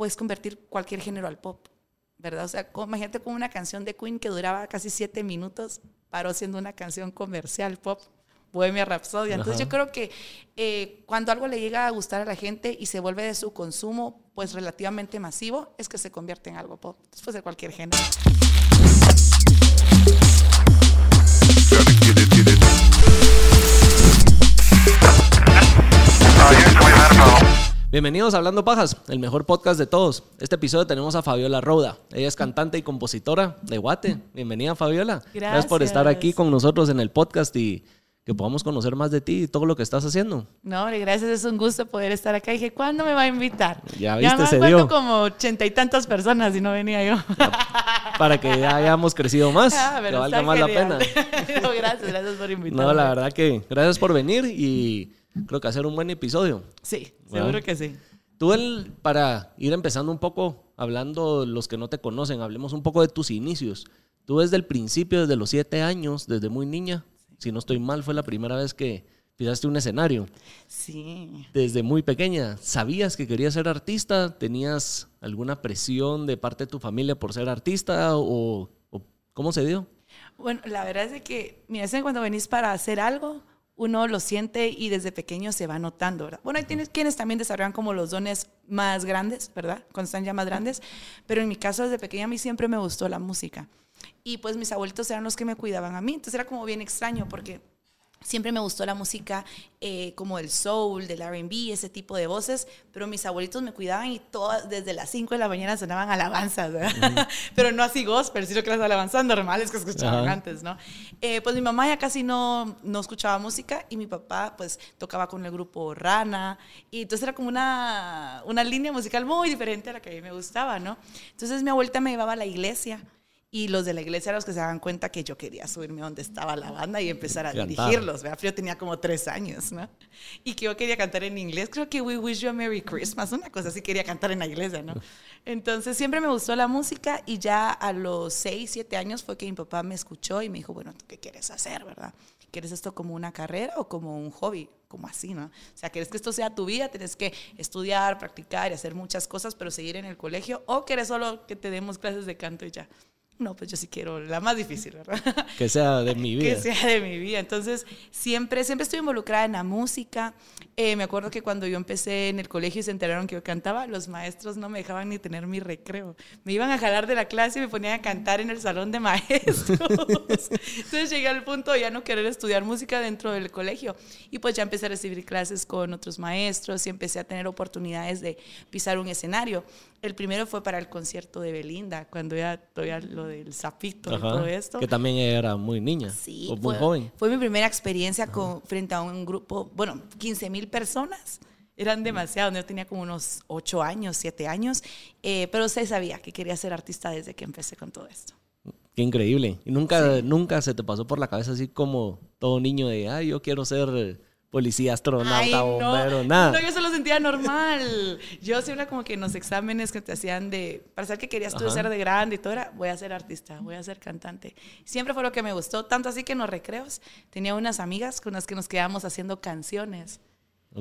puedes convertir cualquier género al pop, ¿verdad? O sea, imagínate con una canción de Queen que duraba casi siete minutos, paró siendo una canción comercial pop. Bohemia Rhapsody. Entonces yo creo que eh, cuando algo le llega a gustar a la gente y se vuelve de su consumo pues relativamente masivo, es que se convierte en algo pop, después de cualquier género. Bienvenidos a Hablando Pajas, el mejor podcast de todos. Este episodio tenemos a Fabiola Roda. Ella es cantante y compositora de Guate. Bienvenida, Fabiola. Gracias. Gracias por estar aquí con nosotros en el podcast y que podamos conocer más de ti y todo lo que estás haciendo. No, gracias, es un gusto poder estar acá. dije, ¿cuándo me va a invitar? Ya viste, me se dio. como ochenta y tantas personas y no venía yo. Para que ya hayamos crecido más, Ah, que valga más la pena. no, gracias, gracias por invitarme. No, la verdad que gracias por venir y creo que hacer un buen episodio. Sí, Seguro que sí. Tú, el, para ir empezando un poco, hablando los que no te conocen, hablemos un poco de tus inicios. Tú desde el principio, desde los siete años, desde muy niña, si no estoy mal, fue la primera vez que pisaste un escenario. Sí. Desde muy pequeña, ¿sabías que querías ser artista? ¿Tenías alguna presión de parte de tu familia por ser artista? ¿O, o cómo se dio? Bueno, la verdad es que, mira, cuando venís para hacer algo, uno lo siente y desde pequeño se va notando, ¿verdad? Bueno, hay tienes, quienes también desarrollan como los dones más grandes, ¿verdad? Cuando están ya más grandes, pero en mi caso desde pequeña a mí siempre me gustó la música. Y pues mis abuelitos eran los que me cuidaban a mí, entonces era como bien extraño porque siempre me gustó la música eh, como el soul, del R&B, ese tipo de voces, pero mis abuelitos me cuidaban y todas, desde las 5 de la mañana sonaban alabanzas, ¿verdad? pero no así gospel, sino que las alabanzas normales que escuchaban antes, ¿no? Eh, pues mi mamá ya casi no, no escuchaba música y mi papá pues tocaba con el grupo Rana y entonces era como una, una línea musical muy diferente a la que a mí me gustaba, ¿no? Entonces mi abuelita me llevaba a la iglesia y los de la iglesia eran los que se daban cuenta que yo quería subirme donde estaba la banda y empezar a Cantar. dirigirlos, ¿verdad? Yo tenía como tres años, ¿no? Y que yo quería cantar en inglés, creo que We Wish You a Merry Christmas, una cosa así quería cantar en la iglesia, ¿no? Entonces siempre me gustó la música y ya a los seis, siete años fue que mi papá me escuchó y me dijo, bueno, ¿tú qué quieres hacer, verdad? ¿Quieres esto como una carrera o como un hobby? Como así, ¿no? O sea, ¿quieres que esto sea tu vida? Tienes que estudiar, practicar y hacer muchas cosas, pero seguir en el colegio. ¿O quieres solo que te demos clases de canto y ya? No, pues yo sí quiero la más difícil, ¿verdad? Que sea de mi vida. que sea de mi vida. Entonces, siempre, siempre estoy involucrada en la música. Eh, me acuerdo que cuando yo empecé en el colegio y se enteraron que yo cantaba, los maestros no me dejaban ni tener mi recreo. Me iban a jalar de la clase y me ponían a cantar en el salón de maestros. Entonces llegué al punto de ya no querer estudiar música dentro del colegio. Y pues ya empecé a recibir clases con otros maestros y empecé a tener oportunidades de pisar un escenario. El primero fue para el concierto de Belinda, cuando ya todavía lo del sapito y todo esto. Que también era muy niña. Sí, o muy fue, joven. fue mi primera experiencia con, frente a un grupo, bueno, 15 mil personas. Eran demasiados, yo tenía como unos 8 años, 7 años, eh, pero se sabía que quería ser artista desde que empecé con todo esto. Qué increíble. Y nunca, nunca se te pasó por la cabeza así como todo niño de, ay, yo quiero ser policía, astronauta, Ay, bombero, nada. No, yo se lo sentía normal. Yo siempre como que en los exámenes que te hacían de, para saber que querías tú Ajá. ser de grande y todo era, voy a ser artista, voy a ser cantante. Siempre fue lo que me gustó, tanto así que en los recreos tenía unas amigas con las que nos quedábamos haciendo canciones.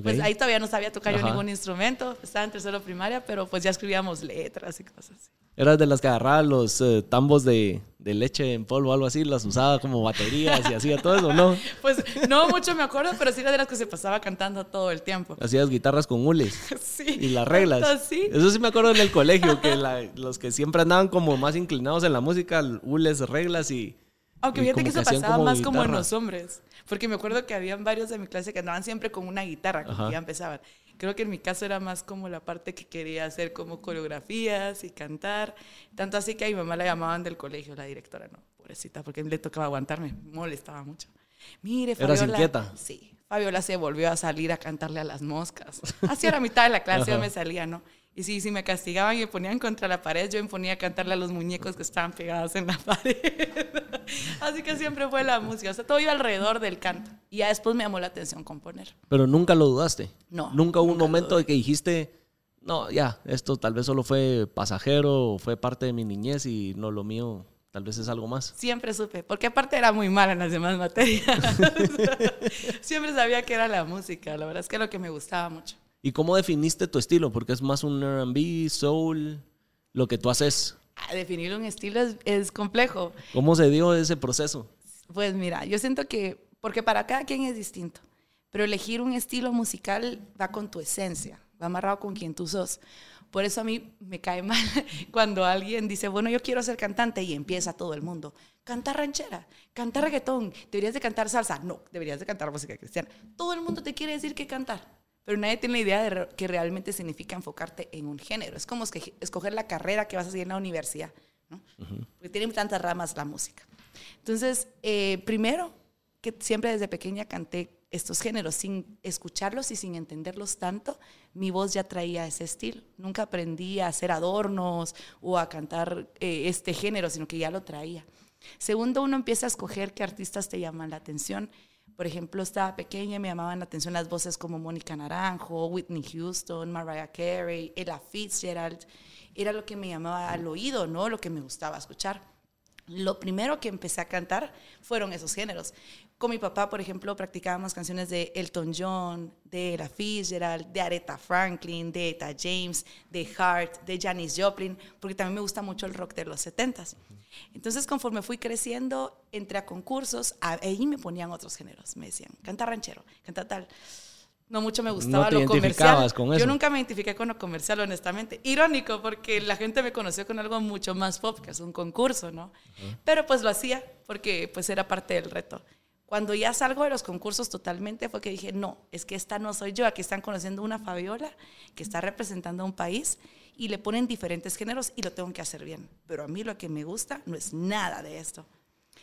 Pues ahí todavía no sabía tocar yo ningún instrumento, estaba en tercero primaria, pero pues ya escribíamos letras y cosas así. Eras de las que agarraba los eh, tambos de, de leche en polvo o algo así, las usaba como baterías y hacía todo eso, ¿no? Pues no mucho me acuerdo, pero sí era de las que se pasaba cantando todo el tiempo. Hacías guitarras con hules. Sí. Y las reglas. Eso sí me acuerdo en el colegio, que la- los que siempre andaban como más inclinados en la música, hules, reglas y... Aunque fíjate que eso pasaba más como en los hombres. Porque me acuerdo que habían varios de mi clase que andaban siempre con una guitarra, como ya empezaban. Creo que en mi caso era más como la parte que quería hacer como coreografías y cantar. Tanto así que a mi mamá la llamaban del colegio, la directora, no, pobrecita, porque le tocaba aguantarme, me molestaba mucho. Mire, ¿Eras Fabiola. inquieta? Sí. Fabiola se volvió a salir a cantarle a las moscas. Así a la mitad de la clase yo me salía, ¿no? Y sí, sí me castigaban y me ponían contra la pared, yo me ponía a cantarle a los muñecos que estaban pegados en la pared. Así que siempre fue la música, o sea, todo iba alrededor del canto. Y ya después me llamó la atención componer. Pero nunca lo dudaste. No, Nunca hubo un nunca lo momento de que dijiste, no, ya, esto tal vez solo fue pasajero, fue parte de mi niñez y no lo mío, tal vez es algo más. Siempre supe, porque aparte era muy mala en las demás materias. siempre sabía que era la música, la verdad es que era lo que me gustaba mucho. ¿Y cómo definiste tu estilo? Porque es más un RB, soul, lo que tú haces. Ah, definir un estilo es, es complejo. ¿Cómo se dio ese proceso? Pues mira, yo siento que, porque para cada quien es distinto, pero elegir un estilo musical va con tu esencia, va amarrado con quien tú sos. Por eso a mí me cae mal cuando alguien dice, bueno, yo quiero ser cantante y empieza todo el mundo. Canta ranchera, canta reggaetón, deberías de cantar salsa. No, deberías de cantar música cristiana. Todo el mundo te quiere decir que cantar, pero nadie tiene la idea de re- que realmente significa enfocarte en un género. Es como escoger la carrera que vas a seguir en la universidad, ¿no? Porque tiene tantas ramas la música. Entonces, eh, primero, que siempre desde pequeña canté estos géneros sin escucharlos y sin entenderlos tanto, mi voz ya traía ese estilo. Nunca aprendí a hacer adornos o a cantar eh, este género, sino que ya lo traía. Segundo, uno empieza a escoger qué artistas te llaman la atención. Por ejemplo, estaba pequeña y me llamaban la atención las voces como Mónica Naranjo, Whitney Houston, Mariah Carey, Ella Fitzgerald. Era lo que me llamaba al oído, ¿no? Lo que me gustaba escuchar lo primero que empecé a cantar fueron esos géneros. Con mi papá, por ejemplo, practicábamos canciones de Elton John, de Ella Fitzgerald, de Aretha Franklin, de Eta James, de Hart, de Janis Joplin, porque también me gusta mucho el rock de los 70s. Entonces, conforme fui creciendo, entré a concursos, ahí me ponían otros géneros. Me decían, canta ranchero, canta tal. No mucho me gustaba te lo comercial. con Yo eso. nunca me identifiqué con lo comercial, honestamente. Irónico, porque la gente me conoció con algo mucho más pop, que es un concurso, ¿no? Pero pues lo hacía porque pues era parte del reto. Cuando ya salgo de los concursos totalmente fue que dije, no, es que esta no soy yo, aquí están conociendo una Fabiola que está representando a un país y le ponen diferentes géneros y lo tengo que hacer bien. Pero a mí lo que me gusta no es nada de esto.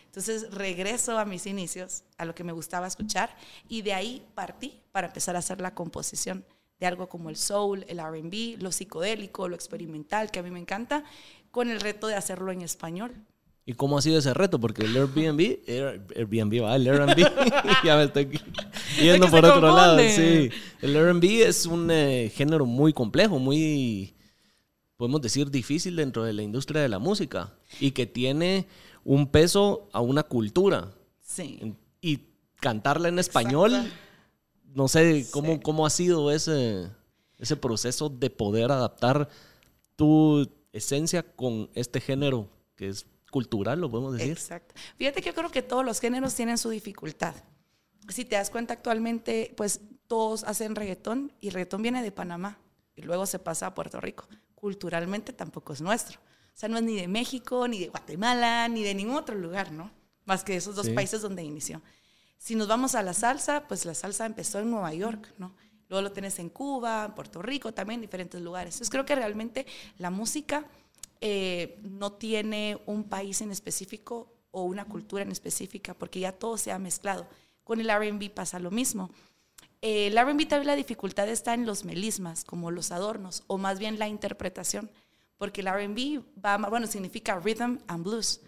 Entonces regreso a mis inicios, a lo que me gustaba escuchar, y de ahí partí para empezar a hacer la composición de algo como el soul, el RB, lo psicodélico, lo experimental, que a mí me encanta, con el reto de hacerlo en español. ¿Y cómo ha sido ese reto? Porque el Airbnb, Air- Airbnb, va, el Airbnb, ya me estoy yendo Es que por otro lado. Sí, el Airbnb es un eh, género muy complejo, muy, podemos decir, difícil dentro de la industria de la música y que tiene un peso a una cultura. Sí. Y cantarla en español, Exacto. no sé cómo, Sí. cómo ha sido ese, ese proceso de poder adaptar tu esencia con este género que es cultural, lo podemos decir. Exacto. Fíjate que yo creo que todos los géneros tienen su dificultad. Si te das cuenta actualmente, pues todos hacen reggaetón y el reggaetón viene de Panamá y luego se pasa a Puerto Rico. Culturalmente tampoco es nuestro. O sea, no es ni de México, ni de Guatemala, ni de ningún otro lugar, ¿no? Más que esos dos Sí. países donde inició. Si nos vamos a la salsa, pues la salsa empezó en Nueva York, ¿no? Luego lo tienes en Cuba, en Puerto Rico, también en diferentes lugares. Entonces creo que realmente la música eh, no tiene un país en específico o una cultura en específica, porque ya todo se ha mezclado. Con el RB pasa lo mismo. Eh, el RB también la dificultad está en los melismas, como los adornos, o más bien la interpretación, porque el RB va, bueno, significa rhythm and blues.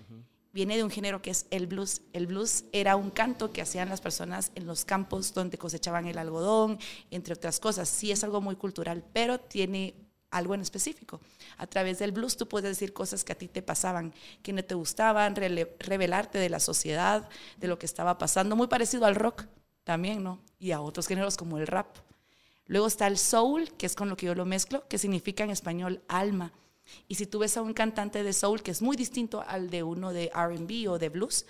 Viene de un género que es el blues. El blues era un canto que hacían las personas en los campos donde cosechaban el algodón, entre otras cosas. Sí es algo muy cultural, pero tiene algo en específico. A través del blues tú puedes decir cosas que a ti te pasaban, que no te gustaban, revelarte de la sociedad, de lo que estaba pasando, muy parecido al rock también, ¿no? Y a otros géneros como el rap. Luego está el soul, que es con lo que yo lo mezclo, que significa en español alma. Y si tú ves a un cantante de soul que es muy distinto al de uno de RB o de blues,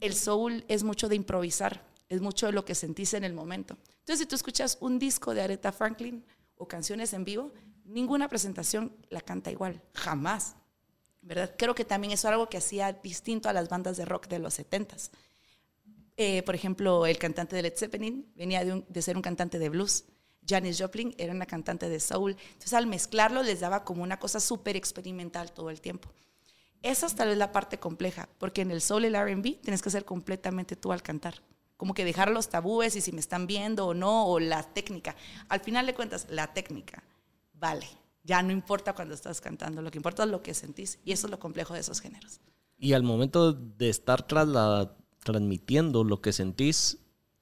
el soul es mucho de improvisar, es mucho de lo que sentís en el momento. Entonces, si tú escuchas un disco de Aretha Franklin o canciones en vivo, ninguna presentación la canta igual, jamás. ¿Verdad? Creo que también eso es algo que hacía distinto a las bandas de rock de los 70s. Eh, por ejemplo, el cantante de Led Zeppelin venía de, ser un cantante de blues. Janis Joplin era una cantante de soul. Entonces, al mezclarlo, les daba como una cosa súper experimental todo el tiempo. Esa es tal vez la parte compleja, porque en el soul y el RB tienes que ser completamente tú al cantar. Como que dejar los tabúes y si me están viendo o no, o la técnica. Al final de cuentas, la técnica vale. Ya no importa cuando estás cantando, lo que importa es lo que sentís. Y eso es lo complejo de esos géneros. Y al momento de estar trasla- transmitiendo lo que sentís,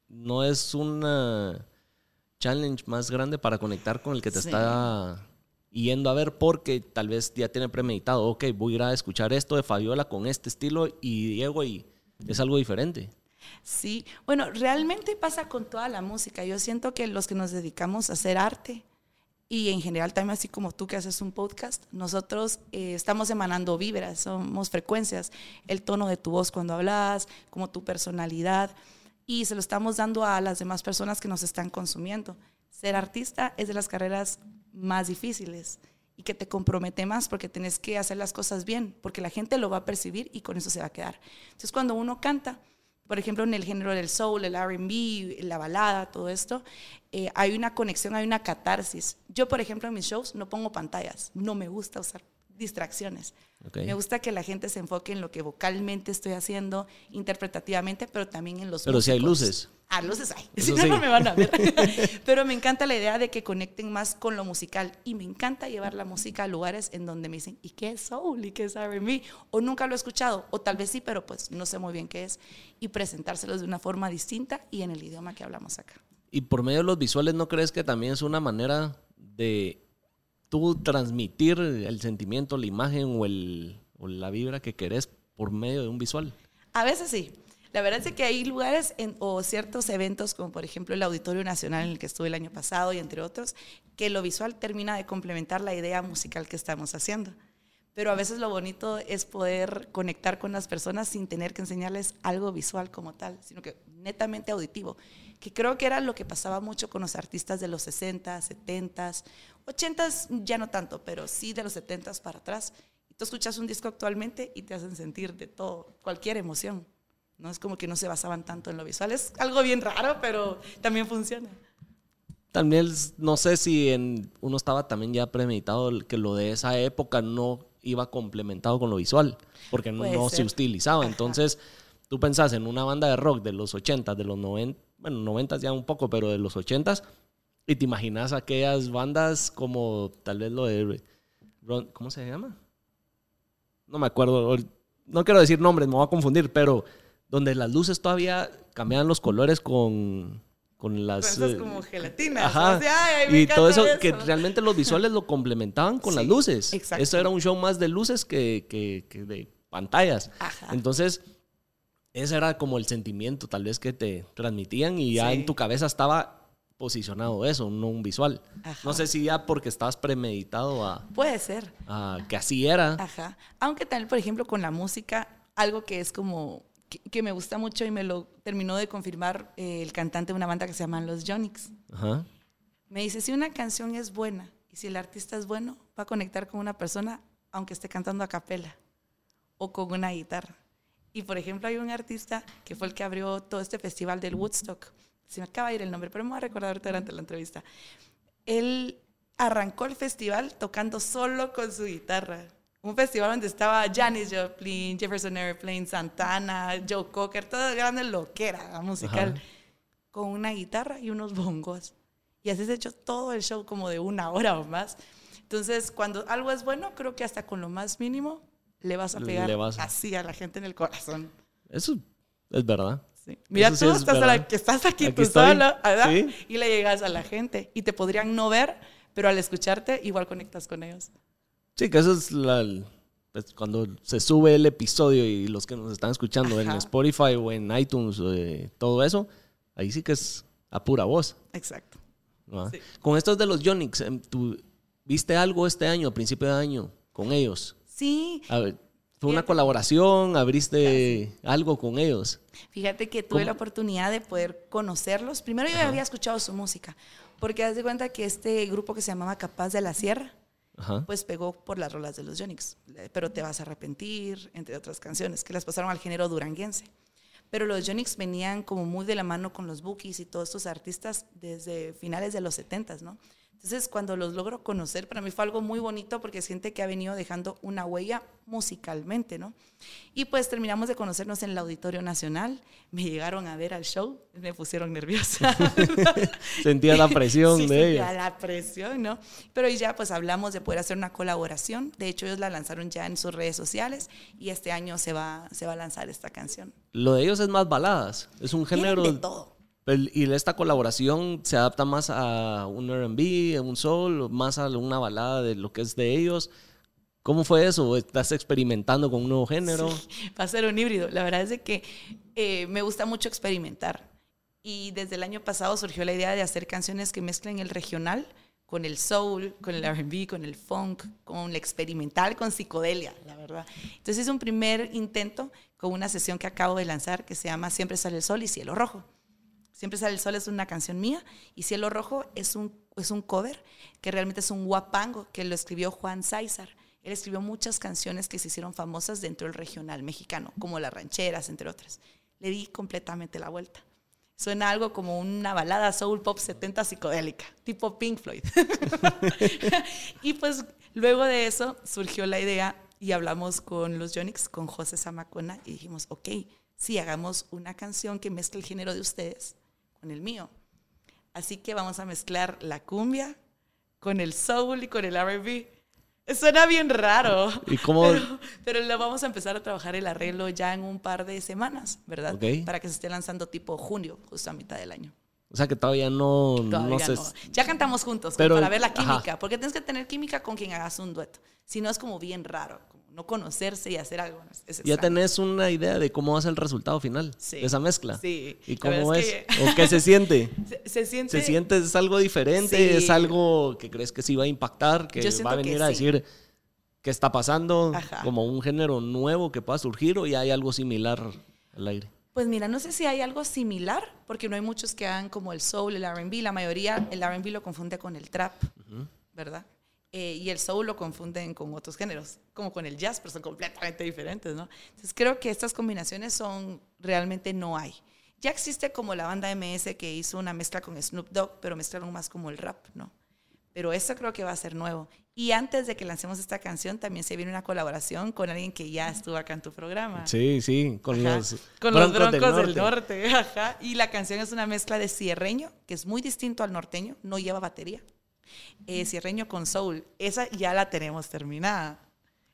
no es una challenge más grande para conectar con el que te Sí. está yendo a ver porque tal vez ya tiene premeditado, ok, voy a ir a escuchar esto de Fabiola con este estilo y Diego y es algo diferente. Sí, bueno, realmente pasa con toda la música. Yo siento que los que nos dedicamos a hacer arte y en general también así como tú que haces un podcast, nosotros eh, estamos emanando vibras, somos frecuencias, el tono de tu voz cuando hablas, como tu personalidad y se lo estamos dando a las demás personas que nos están consumiendo. Ser artista es de las carreras más difíciles y que te compromete más porque tienes que hacer las cosas bien, porque la gente lo va a percibir y con eso se va a quedar. Entonces cuando uno canta, por ejemplo, en el género del soul, el RB, la balada, todo esto, eh, hay una conexión, hay una catarsis. Yo, por ejemplo, en mis shows no pongo pantallas, no me gusta usar distracciones. Me gusta que la gente se enfoque en lo que vocalmente estoy haciendo, interpretativamente, pero también en los Pero si hay luces. Ah, luces hay. Si no, no me van a ver. pero me encanta la idea de que conecten más con lo musical. Y me encanta llevar la música a lugares en donde me dicen, ¿y qué es soul? ¿Y qué es R&B? O nunca lo he escuchado. O tal vez sí, pero pues no sé muy bien qué es. Y presentárselos de una forma distinta y en el idioma que hablamos acá. Y por medio de los visuales, ¿no crees que también es una manera de tú transmitir el sentimiento, la imagen o, el, o la vibra que querés por medio de un visual? A veces sí. La verdad es que hay lugares en, o ciertos eventos, como por ejemplo el Auditorio Nacional en el que estuve el año pasado y entre otros, que lo visual termina de complementar la idea musical que estamos haciendo. Pero a veces lo bonito es poder conectar con las personas sin tener que enseñarles algo visual como tal, sino que netamente auditivo, que creo que era lo que pasaba mucho con los artistas de los 60, 70 80 ya no tanto, pero sí de los 70 para atrás. Y tú escuchas un disco actualmente y te hacen sentir de todo, cualquier emoción. No es como que no se basaban tanto en lo visual. Es algo bien raro, pero también funciona. También no sé si en, uno estaba también ya premeditado que lo de esa época no iba complementado con lo visual, porque no se utilizaba. Entonces, tú pensás en una banda de rock de los 80, de los 90, bueno, 90 ya un poco, pero de los 80 y te imaginas aquellas bandas como tal vez lo de... ¿Cómo se llama? No me acuerdo. No quiero decir nombres, me voy a confundir, pero donde las luces todavía cambiaban los colores con, con las... Eh, como gelatinas. Ajá. y todo eso, que realmente los visuales lo complementaban con las luces. Exacto. Esto era un show más de luces que, que, de pantallas. Ajá. Entonces, ese era como el sentimiento tal vez que te transmitían y ya en tu cabeza estaba posicionado eso, no un visual. No sé si ya porque estabas premeditado a... Puede ser. A, que así era. Ajá. Aunque tal, por ejemplo, con la música, algo que es como... Que, me gusta mucho y me lo terminó de confirmar eh, el cantante de una banda que se llama Los Jonix. Ajá. Me dice, si una canción es buena y si el artista es bueno, va a conectar con una persona aunque esté cantando a capela o con una guitarra. Y por ejemplo, hay un artista que fue el que abrió todo este festival del Woodstock se me acaba de ir el nombre, pero me voy a recordar ahorita durante la entrevista. Él arrancó el festival tocando solo con su guitarra. Un festival donde estaba Janis Joplin, Jefferson Airplane, Santana, Joe Cocker, todo grande loquera musical, con una guitarra y unos bongos. Y así se hecho todo el show como de una hora o más. Entonces, cuando algo es bueno, creo que hasta con lo más mínimo le vas a pegar así a la gente en el corazón. Eso es verdad. Mira, tú estás, que estás aquí, tú sola, Y le llegas a la gente. Y te podrían no ver, pero al escucharte, igual conectas con ellos. Sí, que eso es la, pues, cuando se sube el episodio y los que nos están escuchando en Spotify o en iTunes, eh, todo eso, ahí sí que es a pura voz. Exacto. Con estos de los Yonix, em, ¿tú viste algo este año, a principio de año, con ellos? Sí. A ver, ¿Fue una colaboración? ¿Abriste algo con ellos? Fíjate que tuve la oportunidad de poder conocerlos. Primero yo había escuchado su música, porque haz de cuenta que este grupo que se llamaba Capaz de la Sierra, pues pegó por las rolas de los Yonix. Pero te vas a arrepentir, entre otras canciones, que las pasaron al género duranguense. Pero los Yonix venían como muy de la mano con los Bookies y todos estos artistas desde finales de los 70, ¿no? Entonces, cuando los logro conocer, para mí fue algo muy bonito porque es gente que ha venido dejando una huella musicalmente, ¿no? Y pues terminamos de conocernos en el Auditorio Nacional, me llegaron a ver al show, me pusieron nerviosa. sentía la presión de ella. Sentía la presión, ¿no? Pero ya pues hablamos de poder hacer una colaboración, de hecho ellos la lanzaron ya en sus redes sociales y este año se va, se va a lanzar esta canción. Lo de ellos es más baladas, es un género... de todo y esta colaboración se adapta más a un RB, a un soul, más a una balada de lo que es de ellos. ¿Cómo fue eso? ¿Estás experimentando con un nuevo género? va a ser un híbrido. La verdad es de que eh, me gusta mucho experimentar. Y desde el año pasado surgió la idea de hacer canciones que mezclen el regional con el soul, con el RB, con el funk, con el experimental, con psicodelia, la verdad. Entonces es un primer intento con una sesión que acabo de lanzar que se llama Siempre sale el sol y Cielo Rojo. Siempre sale el sol es una canción mía y Cielo Rojo es un, es un cover que realmente es un guapango que lo escribió Juan César. Él escribió muchas canciones que se hicieron famosas dentro del regional mexicano, como las rancheras, entre otras. Le di completamente la vuelta. Suena algo como una balada soul pop 70 psicodélica, tipo Pink Floyd. y pues luego de eso surgió la idea y hablamos con los Yonix, con José Zamacona, y dijimos, ok, sí, hagamos una canción que mezcle el género de ustedes con el mío. Así que vamos a mezclar la cumbia con el soul y con el RB. Suena bien raro. ¿Y cómo? Pero, lo vamos a empezar a trabajar el arreglo ya en un par de semanas, ¿verdad? Para que se esté lanzando tipo junio, justo a mitad del año. O sea que todavía no, no, sé. Ya cantamos juntos pero, para ver la química, porque tienes que tener química con quien hagas un dueto. Si no es como bien raro, no conocerse y hacer algo. ya tenés una idea de cómo va a ser el resultado final de esa mezcla. Sí. ¿Y cómo es? ¿O qué se siente? se, siente. ¿Se siente es algo diferente? ¿Es algo que crees que sí va a impactar? ¿Que va a venir a decir qué está pasando? Como un género nuevo que pueda surgir o ya hay algo similar al aire. Pues mira, no sé si hay algo similar, porque no hay muchos que hagan como el soul, el RB. La mayoría, el RB lo confunde con el trap, ¿verdad? Eh, y el soul lo confunden con otros géneros, como con el jazz, pero son completamente diferentes, ¿no? Entonces creo que estas combinaciones son, realmente no hay. Ya existe como la banda MS que hizo una mezcla con Snoop Dogg, pero mezclaron más como el rap, ¿no? Pero eso creo que va a ser nuevo. Y antes de que lancemos esta canción, también se viene una colaboración con alguien que ya estuvo acá en tu programa. Sí, sí, con los con los broncos del norte. Ajá. Y la canción es una mezcla de cierreño, que es muy distinto al norteño, no lleva batería. Eh, cierreño con soul, esa ya la tenemos terminada.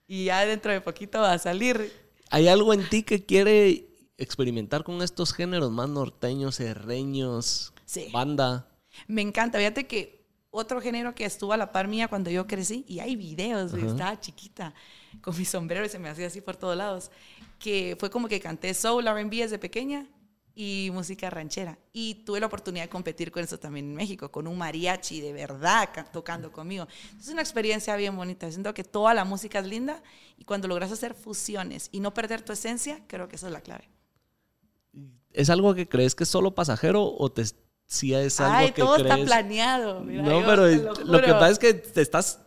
Y ya dentro de poquito va a salir. ¿Hay algo en ti que quiere experimentar con estos géneros más norteños, serreños, banda? Me encanta. Fíjate que otro género que estuvo a la par mía cuando yo crecí, y hay videos, estaba chiquita, con mi sombrero y se me hacía así por todos lados, que fue como que canté soul RB desde pequeña y música ranchera. Y tuve la oportunidad de competir con eso también en México, con un mariachi de verdad tocando conmigo. Es una experiencia bien bonita. Siento que toda la música es linda y cuando logras hacer fusiones y no perder tu esencia, creo que esa es la clave. ¿Es algo que crees que es solo pasajero o te, si es algo Ay, todo está planeado. no, pero lo, que pasa es que te estás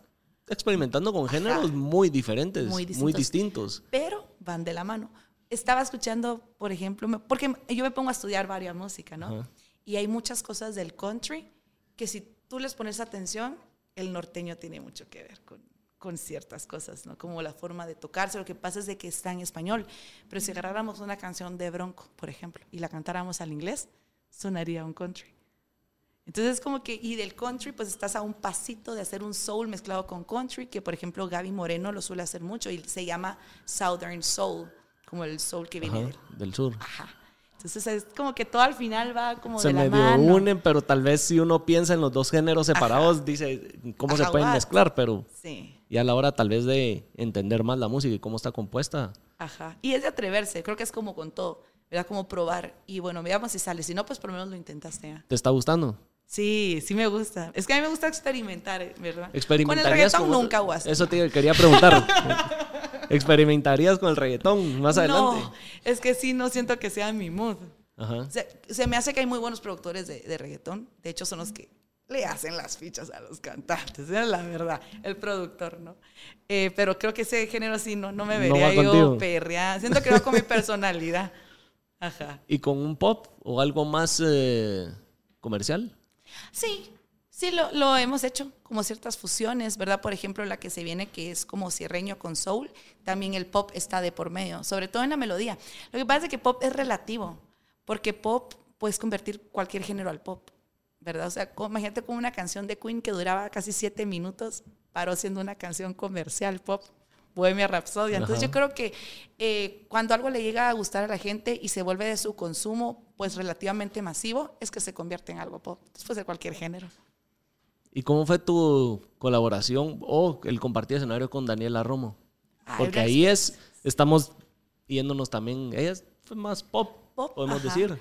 experimentando con géneros muy diferentes, muy distintos. Pero van de la mano. Estaba escuchando, por ejemplo, porque yo me pongo a estudiar varias música, ¿no? Y hay muchas cosas del country que si tú les pones atención, el norteño tiene mucho que ver con, con ciertas cosas, ¿no? Como la forma de tocarse. Lo que pasa es de que está en español. Pero si agarráramos una canción de Bronco, por ejemplo, y la cantáramos al inglés, sonaría un country. Entonces, como que, y del country, pues estás a un pasito de hacer un soul mezclado con country, que por ejemplo Gaby Moreno lo suele hacer mucho y se llama Southern Soul, como el soul que viene del, sur. Ajá. Entonces es como que todo al final va como se de la medio unen, pero tal vez si uno piensa en los dos géneros separados, dice cómo se pueden mezclar, pero sí. y a la hora tal vez de entender más la música y cómo está compuesta. Ajá. Y es de atreverse, creo que es como con todo, ¿verdad? Como probar y bueno, veamos si sale, si no, pues por lo menos lo intentaste. ¿Te está gustando? Sí, sí me gusta. Es que a mí me gusta experimentar, ¿verdad? Con el reggaetón nunca o Eso te quería preguntar. ¿Experimentarías con el reggaetón más adelante? No, es que sí, no siento que sea mi mood. Ajá. Se, me hace que hay muy buenos productores de, de, reggaetón. De hecho, son los que le hacen las fichas a los cantantes. Es la verdad, el productor, ¿no? Eh, pero creo que ese género sí no, no me vería yo perrear. Siento que va con mi personalidad. Ajá. ¿Y con un pop o algo más eh, comercial? Sí, sí, lo, hemos hecho, como ciertas fusiones, ¿verdad? Por ejemplo, la que se viene, que es como cierreño con soul, también el pop está de por medio, sobre todo en la melodía. Lo que pasa es que pop es relativo, porque pop puedes convertir cualquier género al pop, ¿verdad? O sea, imagínate como una canción de Queen que duraba casi siete minutos, paró siendo una canción comercial pop. Bohemia Rhapsody. Entonces yo creo que eh, cuando algo le llega a gustar a la gente y se vuelve de su consumo pues relativamente masivo, es que se convierte en algo pop. Después de cualquier género. ¿Y cómo fue tu colaboración o el compartir escenario con Daniela Romo? Porque ahí es, estamos yéndonos también, ella es- fue más pop, Pop, podemos ajá. decir.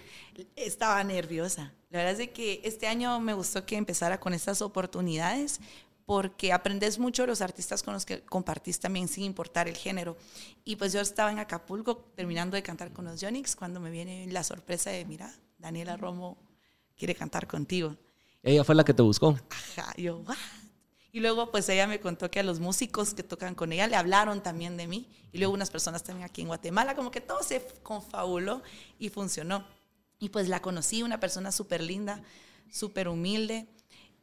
Estaba nerviosa. La verdad es que este año me gustó que empezara con estas oportunidades porque aprendes mucho de los artistas con los que compartís también sin importar el género. Y pues yo estaba en Acapulco terminando de cantar con los Yonix cuando me viene la sorpresa de, mira, Daniela Romo quiere cantar contigo. Ella fue la que te buscó. Ajá, yo. Y luego, pues ella me contó que a los músicos que tocan con ella le hablaron también de mí. Y luego unas personas también aquí en Guatemala, como que todo se confabuló y funcionó. Y pues la conocí, una persona súper linda, súper humilde.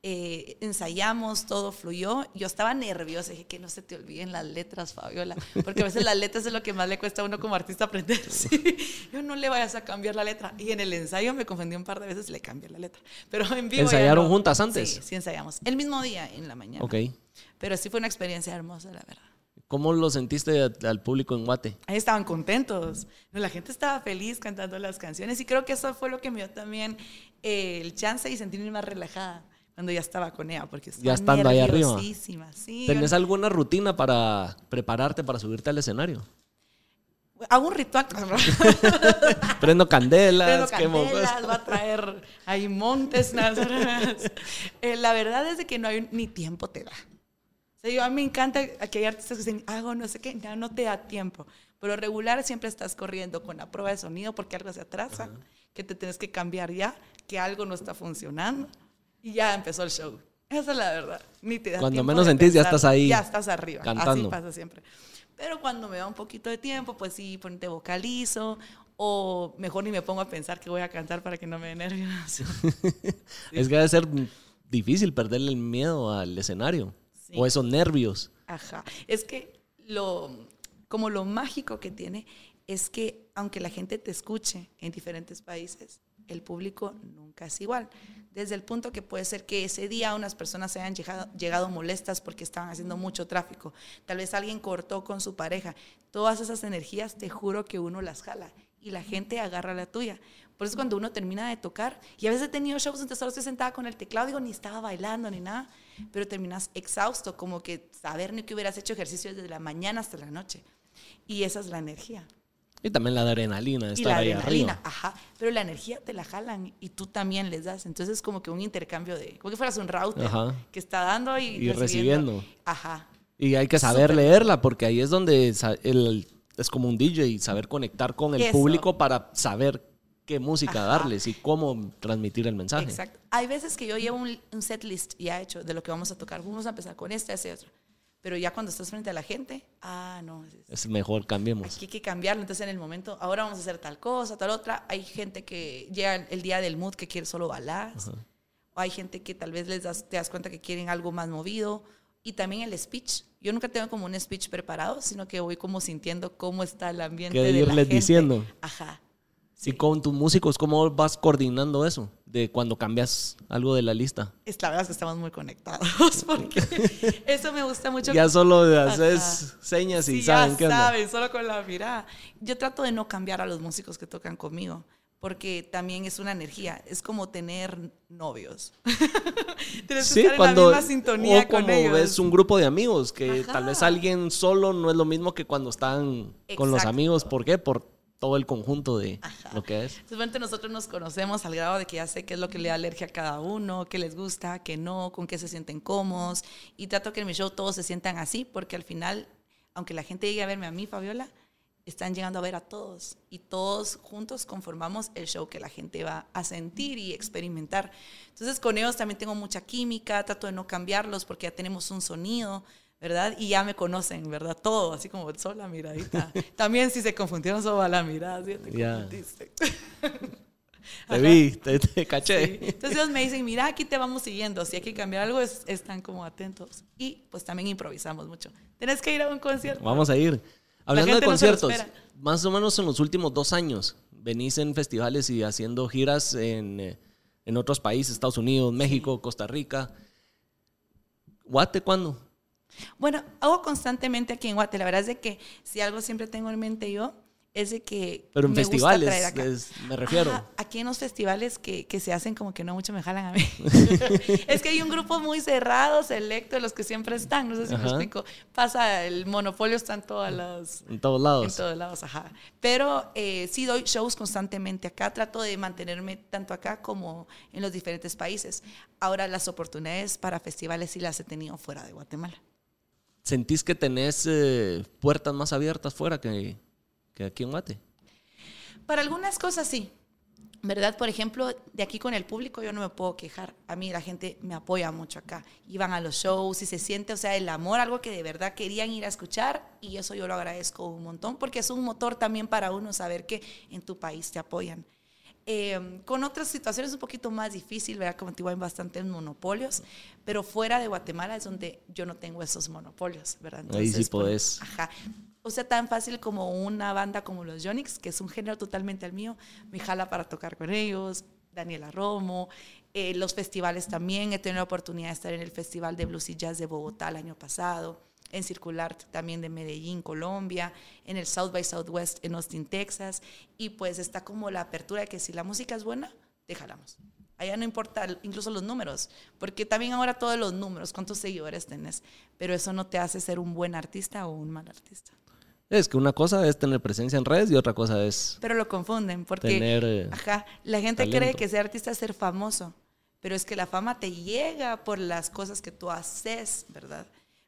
Eh, ensayamos, todo fluyó. Yo estaba nerviosa, dije que no se te olviden las letras, Fabiola, porque a veces las letras es lo que más le cuesta a uno como artista aprender. Sí. Yo no le vayas a cambiar la letra. Y en el ensayo me confundí un par de veces y le cambié la letra. Pero en vivo. ya ¿Ensayaron no. juntas antes? Sí, sí ensayamos. El mismo día en la mañana. Ok. Pero sí fue una experiencia hermosa, la verdad. ¿Cómo lo sentiste al público en Guate? Ahí estaban contentos. La gente estaba feliz cantando las canciones y creo que eso fue lo que me dio también eh, el chance y sentirme más relajada cuando ya estaba con ella, porque estaba Ya estando ahí arriba. Sí, ¿Tenés yo- alguna rutina para prepararte para subirte al escenario? hago un ritual. Prendo candelas, Prendo candelas, a traer ahí montes. Eh, la verdad es de que no hay ni tiempo te da. O sea, yo, a mí me encanta que hay artistas que dicen, hago no sé qué, ya no te da tiempo. Pero regular siempre estás corriendo con la prueba de sonido porque algo se atrasa, que te tienes que cambiar ya, que algo no está funcionando. Y ya empezó el show. Esa es la verdad. Ni te da Cuando menos sentís, ya pensar. estás ahí Ya estás arriba. Así cantando. pasa siempre. Pero cuando me da un poquito de tiempo, pues sí, ponte vocalizo. O mejor ni me pongo a pensar que voy a cantar para que no me dé nervios. Es que debe ser difícil perderle el miedo al escenario. Sí. O esos nervios. Ajá. Es que lo, como lo mágico que tiene es que aunque la gente te escuche en diferentes países, el público nunca es igual. Desde el punto que puede ser que ese día unas personas se hayan llegado, molestas porque estaban haciendo mucho tráfico. Tal vez alguien cortó con su pareja. Todas esas energías, te juro que uno las jala y la gente agarra la tuya. Por eso cuando uno termina de tocar, y a veces he tenido shows donde solo estoy sentada con el teclado, digo, ni estaba bailando ni nada, pero terminas exhausto, como que saber ni que hubieras hecho ejercicio desde la mañana hasta la noche. Y esa es la energía. Y también la adrenalina de Y estar la ahí adrenalina, arriba. ajá. Pero la energía te la jalan y tú también les das. Entonces es como que un intercambio de, como que fueras un router Ajá. que está dando y, Y recibiendo. Ajá. Y hay que saber leerla porque ahí es donde el- es como un DJ y saber conectar con el Eso. público para saber qué música Ajá. darles y cómo transmitir el mensaje. Exacto. Hay veces que yo llevo un, un set list ya hecho de lo que vamos a tocar. Vamos a empezar con este, ese otro. Pero ya cuando estás frente a la gente, ah, no, es- Es mejor cambiemos. aquí hay que cambiarlo. Entonces en el momento, ahora vamos a hacer tal cosa, tal otra. Hay gente que llega el día del mood que quiere solo baladas. O hay gente que tal vez les das, te das cuenta que quieren algo más movido. Y también el speech. Yo nunca tengo como un speech preparado, sino que voy como sintiendo cómo está el ambiente Que de la irles gente. diciendo. Ajá. Y con tus músicos, ¿cómo vas coordinando eso? De cuando cambias algo de la lista. Es la verdad es que estamos muy conectados porque eso me gusta mucho. Ya solo Ajá. haces señas y Sí, saben ya qué saben, solo con la mirada. Yo trato de no cambiar a los músicos que tocan conmigo, porque también es una energía. Es como tener novios. Tienes que Sí, estar cuando en la misma sintonía o con como ellos. ves un grupo de amigos que Ajá. tal vez alguien solo no es lo mismo que cuando están con los Exacto. amigos. ¿Por qué? Por todo el conjunto de Ajá. lo que es. Entonces, nosotros nos conocemos al grado de que ya sé qué es lo que le da alergia a cada uno, qué les gusta, qué no, con qué se sienten cómodos. Y trato que en mi show todos se sientan así, porque al final, aunque la gente llegue a verme a mí, Fabiola, están llegando a ver a todos. Y todos juntos conformamos el show que la gente va a sentir y experimentar. Entonces, con ellos también tengo mucha química, trato de no cambiarlos porque ya tenemos un sonido. ¿Verdad? Y ya me conocen, ¿verdad? Todo, así como solo la miradita. También si se confundieron solo a la mirada, ¿sí? te confundiste. Te vi, te, te caché. Sí. Entonces ellos me dicen, mira, aquí te vamos siguiendo, si hay que cambiar algo, es- están como atentos. Y pues también improvisamos mucho. Tienes que ir a un concierto. Vamos a ir. Hablando de no conciertos, espera. más o menos en los últimos dos años, venís en festivales y haciendo giras en, eh, en otros países, Estados Unidos, México, Costa Rica. ¿Guate cuándo? Bueno, hago constantemente aquí en Guate. La verdad es de que si algo siempre tengo en mente yo es de que... Pero en me gusta festivales, traer acá. es- me refiero. Ajá, aquí en los festivales que, que se hacen como que no mucho me jalan a mí. es que hay un grupo muy cerrado, selecto, de los que siempre están, no sé si me Ajá. explico. Pasa, el monopolio está en todas las... En todos En lados. todos lados, ajá. Pero eh, sí doy shows constantemente acá, trato de mantenerme tanto acá como en los diferentes países. Ahora las oportunidades para festivales sí las he tenido fuera de Guatemala. ¿Sentís que tenés eh, puertas más abiertas fuera que, que aquí en Guate? Para algunas cosas sí. ¿Verdad? Por ejemplo, de aquí con el público yo no me puedo quejar. A mí la gente me apoya mucho acá. Iban a los shows y se siente, o sea, el amor, algo que de verdad querían ir a escuchar y eso yo lo agradezco un montón porque es un motor también para uno saber que en tu país te apoyan. Eh, con otras situaciones un poquito más difícil, ¿verdad? Como te digo, hay bastantes monopolios, pero fuera de Guatemala es donde yo no tengo esos monopolios, ¿verdad? Ahí sí podés. Ajá. O sea, tan fácil como una banda como los Yonix, que es un género totalmente al mío, me jala para tocar con ellos, Daniela Romo, eh, los festivales también, he tenido la oportunidad de estar en el Festival de Blues y Jazz de Bogotá el año pasado, en Circular también de Medellín, Colombia, en el South by Southwest en Austin, Texas, y pues está como la apertura de que si la música es buena, te jalamos. Allá no importa incluso los números, porque también ahora todos los números, cuántos seguidores tenés, pero eso no te hace ser un buen artista o un mal artista. Es que una cosa es tener presencia en redes y otra cosa es Pero lo confunden porque tener... eh, ajá, la gente cree talento. que ser artista es ser famoso, pero es que la fama te llega por las cosas que tú haces, ¿verdad?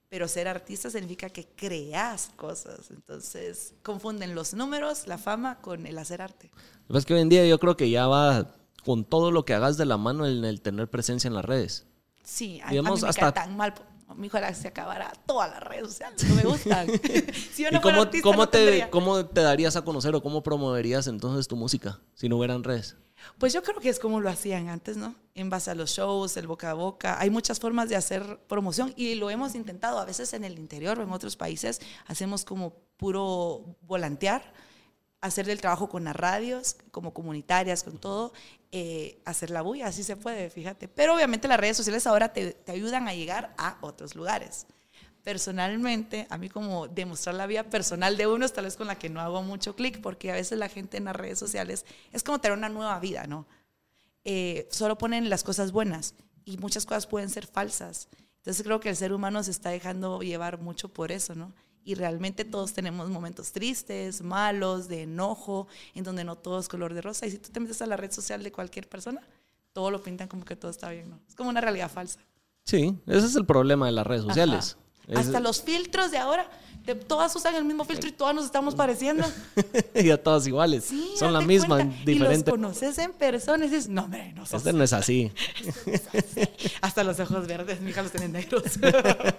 Pero ser artista significa que creas cosas, entonces confunden los números, la fama con el hacer arte. Lo que pasa es que hoy en día yo creo que ya va con todo lo que hagas de la mano en el tener presencia en las redes. Sí, Digamos, a mí me hasta- tan mal. Mi hijo se acabara todas las redes sociales, no me gustan. si yo no ¿Y cómo, artista, cómo no te, tendría. cómo te darías a conocer o cómo promoverías entonces tu música si no hubieran redes? Pues yo creo que es como lo hacían antes, ¿no? En base a los shows, el boca a boca. Hay muchas formas de hacer promoción y lo hemos intentado. A veces en el interior o en otros países hacemos como puro volantear, hacer el trabajo con las radios, como comunitarias, con todo, eh, hacer la bulla, así se puede, fíjate. Pero obviamente las redes sociales ahora te, te ayudan a llegar a otros lugares. Personalmente, a mí como demostrar la vida personal de uno tal vez con la que no hago mucho clic, porque a veces la gente en las redes sociales es como tener una nueva vida, ¿no? Eh, solo ponen las cosas buenas y muchas cosas pueden ser falsas. Entonces creo que el ser humano se está dejando llevar mucho por eso, ¿no? Y realmente todos tenemos momentos tristes, malos, de enojo, en donde no todo es color de rosa. Y si tú te metes a la red social de cualquier persona, todo lo pintan como que todo está bien, ¿no? Es como una realidad falsa. Sí, ese es el problema de las redes sociales. Es- Hasta los filtros de ahora, de- todas usan el mismo filtro y todas nos estamos pareciendo. ya todas iguales. Sí, Son la misma, cuenta. Y diferente. los conoces en persona y dices, no, hombre, no sos Este no es así. Hasta los ojos verdes, mi hija los tiene negros.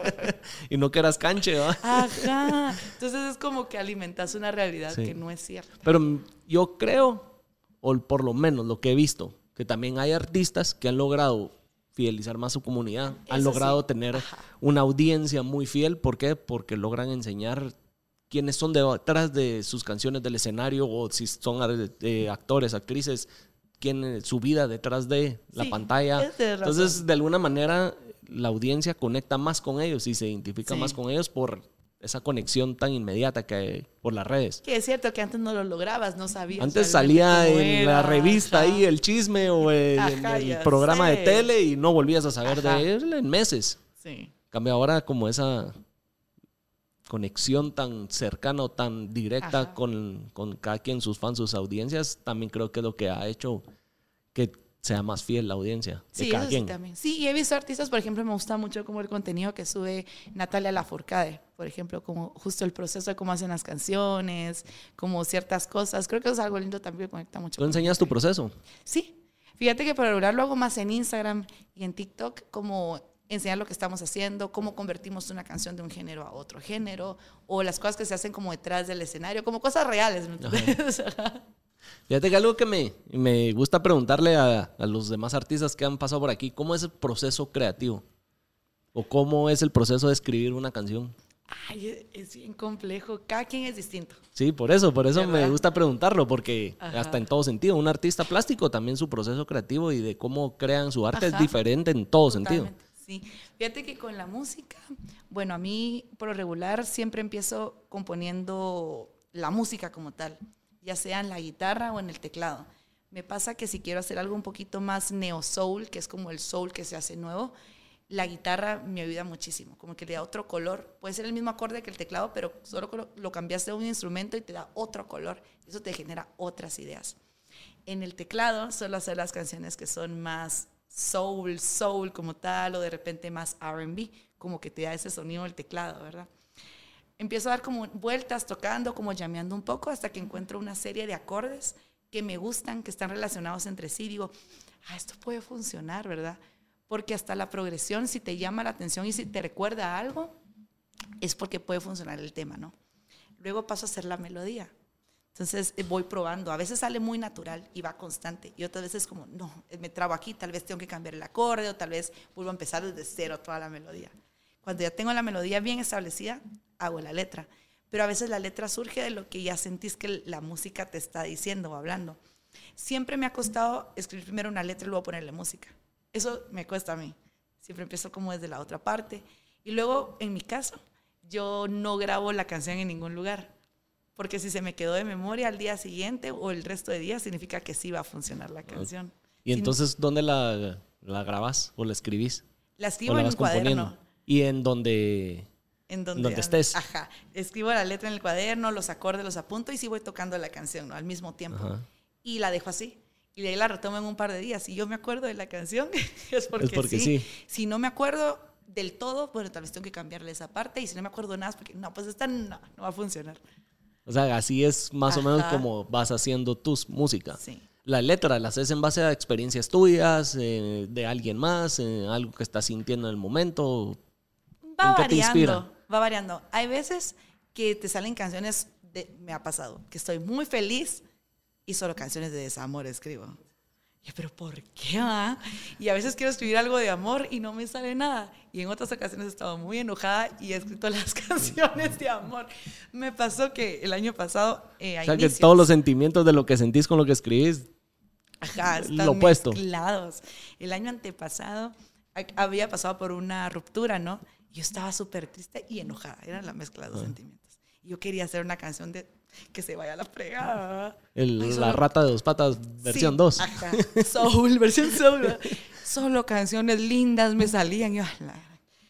y no que eras canche, ¿va? Ajá. Entonces es como que alimentas una realidad Sí. que no es cierta. Pero yo creo, o por lo menos lo que he visto, que también hay artistas que han logrado fidelizar más su comunidad, han logrado sí. tener Ajá. una audiencia muy fiel. ¿Por qué? Porque logran enseñar quiénes son detrás de sus canciones del escenario o si son eh, actores, actrices, quién su vida detrás de la Sí, pantalla. de. Entonces, de alguna manera, la audiencia conecta más con ellos y se identifica Sí. más con ellos por esa conexión tan inmediata que hay por las redes. Que es cierto que antes no lo lograbas, no sabías. Antes salía en la revista ajá. ahí el chisme o el, Ajá, el programa de tele y no volvías a saber Ajá. de él en meses. Sí. En cambio ahora como esa conexión tan cercana o tan directa con, con cada quien, sus fans, sus audiencias, también creo que es lo que ha hecho que sea más fiel la audiencia de Sí, cada eso sí quien. también. Sí, y he visto artistas, por ejemplo, me gusta mucho como el contenido que sube Natalia Lafourcade, por ejemplo, como justo el proceso de cómo hacen las canciones, como ciertas cosas. Creo que es algo lindo también que conecta mucho. ¿Tú enseñas tu proceso? Sí, fíjate que para lograr lo hago más en Instagram y en TikTok, como enseñar lo que estamos haciendo, cómo convertimos una canción de un género a otro género, o las cosas que se hacen como detrás del escenario, como cosas reales. Fíjate que algo que me, me gusta preguntarle a, a los demás artistas que han pasado por aquí, ¿cómo es el proceso creativo? ¿O cómo es el proceso de escribir una canción? Ay, es bien complejo, cada quien es distinto. Sí, por eso, por eso me gusta preguntarlo, porque Ajá. hasta en todo sentido, un artista plástico también su proceso creativo y de cómo crean su arte es diferente en todo sentido. Sí, fíjate que con la música, bueno, a mí por lo regular siempre empiezo componiendo la música como tal, ya sea en la guitarra o en el teclado. Me pasa que si quiero hacer algo un poquito más neo soul, que es como el soul que se hace nuevo, la guitarra me ayuda muchísimo, como que le da otro color. Puede ser el mismo acorde que el teclado, pero solo lo cambiaste de un instrumento y te da otro color. Eso te genera otras ideas. En el teclado suelo hacer las canciones que son más soul, soul como tal, o de repente más RB, como que te da ese sonido del teclado, ¿verdad? Empiezo a dar como vueltas, tocando, como llameando un poco, hasta que encuentro una serie de acordes que me gustan, que están relacionados entre sí. Digo, ah, esto puede funcionar, ¿verdad? Porque hasta la progresión, si te llama la atención y si te recuerda algo, es porque puede funcionar el tema, ¿no? Luego paso a hacer la melodía. Entonces eh, voy probando. A veces sale muy natural y va constante. Y otras veces como, no, eh, me trabo aquí, tal vez tengo que cambiar el acorde o tal vez vuelvo a empezar desde cero toda la melodía. Cuando ya tengo la melodía bien establecida, hago la letra. Pero a veces la letra surge de lo que ya sentís que la música te está diciendo o hablando. Siempre me ha costado escribir primero una letra y luego ponerle música. Eso me cuesta a mí. Siempre empiezo como desde la otra parte. Y luego, en mi caso, yo no grabo la canción en ningún lugar. Porque si se me quedó de memoria al día siguiente o el resto de días, significa que sí va a funcionar la canción. ¿Y entonces dónde la, la grabas o la escribís? La escribo en un cuaderno. ¿Y en donde, en donde, estés? Ajá. Escribo la letra en el cuaderno, los acordes los apunto y sí voy tocando la canción ¿no? al mismo tiempo. Y la dejo así y de ahí la retomo en un par de días. Y yo me acuerdo de la canción, es porque, sí. Si no me acuerdo del todo, bueno, tal vez tengo que cambiarle esa parte. Y si no me acuerdo nada, es porque no, pues esta no, va a funcionar. O sea, así es más o menos como vas haciendo tus música. Sí. La letra la haces en base a experiencias tuyas, eh, de alguien más, eh, algo que estás sintiendo en el momento. Va variando, va variando. Hay veces que te salen canciones, de, me ha pasado, que estoy muy feliz y solo canciones de desamor escribo. Y, pero ¿por qué? va? Y a veces quiero escribir algo de amor y no me sale nada. Y en otras ocasiones he estado muy enojada y he escrito las canciones de amor. Me pasó que el año pasado... Eh, o sea, que todos los sentimientos de lo que sentís con lo que escribís... Ajá, están lo opuesto. mezclados. El año antepasado había pasado por una ruptura, ¿no? Yo estaba súper triste y enojada. Era la mezcla de los sentimientos. Yo quería hacer una canción de que se vaya a la fregada. la rata de dos patas, versión 2. Soul, versión Soul. Solo canciones lindas me salían. Y yo,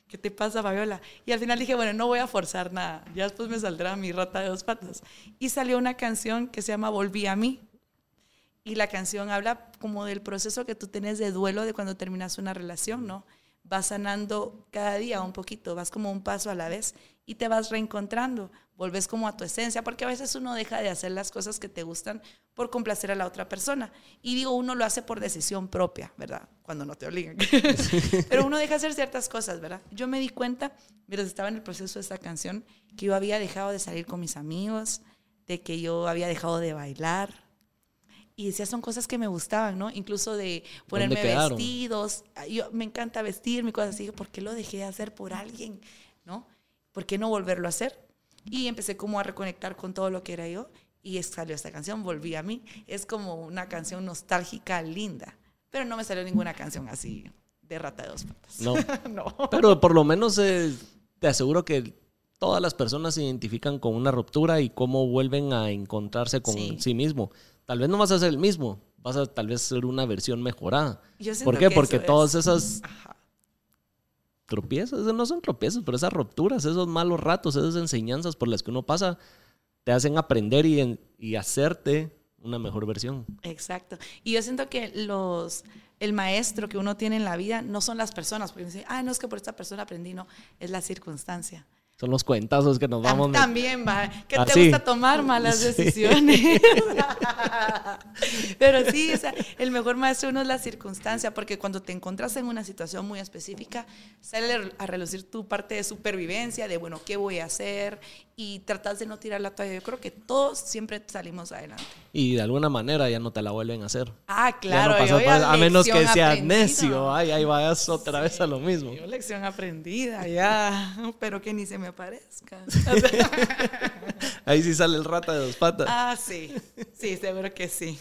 ¿qué te pasa, Fabiola? Y al final dije, bueno, no voy a forzar nada. Ya después me saldrá mi rata de dos patas. Y salió una canción que se llama Volví a mí. Y la canción habla como del proceso que tú tienes de duelo de cuando terminas una relación, ¿no? Vas sanando cada día un poquito, vas como un paso a la vez y te vas reencontrando volves como a tu esencia, porque a veces uno deja de hacer las cosas que te gustan por complacer a la otra persona. Y digo, uno lo hace por decisión propia, ¿verdad? Cuando no te obligan. Pero uno deja de hacer ciertas cosas, ¿verdad? Yo me di cuenta, mientras estaba en el proceso de esta canción, que yo había dejado de salir con mis amigos, de que yo había dejado de bailar. Y decía, son cosas que me gustaban, ¿no? Incluso de ponerme vestidos. Yo, me encanta vestirme, cosas así. ¿Por qué lo dejé de hacer por alguien? ¿No? ¿Por qué no volverlo a hacer? Y empecé como a reconectar con todo lo que era yo y salió esta canción, Volví a mí. Es como una canción nostálgica linda, pero no me salió ninguna canción así de rata de dos patas. No. no. Pero por lo menos eh, te aseguro que todas las personas se identifican con una ruptura y cómo vuelven a encontrarse con sí, mismo. Tal vez no vas a ser el mismo, vas a tal vez ser una versión mejorada. ¿Por qué? Porque todas esas tropiezos, no son tropiezos, pero esas rupturas, esos malos ratos, esas enseñanzas por las que uno pasa, te hacen aprender y, y hacerte una mejor versión. Exacto. Y yo siento que los, el maestro que uno tiene en la vida no son las personas, porque dicen, ah, no es que por esta persona aprendí, no, es la circunstancia son los cuentazos que nos vamos. También va, que te gusta tomar malas decisiones. Pero sí, o sea, el mejor maestro uno es la circunstancia, porque cuando te encuentras en una situación muy específica, sale a relucir tu parte de supervivencia, de bueno, ¿qué voy a hacer? Y tratas de no tirar la toalla. Yo creo que todos siempre salimos adelante. Y de alguna manera ya no te la vuelven a hacer. Ah, claro. a menos que seas necio, ay, ahí vayas otra vez a lo mismo. Yo lección aprendida, ya, pero que ni se me aparezca. Ahí sí sale el rata de dos patas. Ah, sí. Sí, seguro que sí.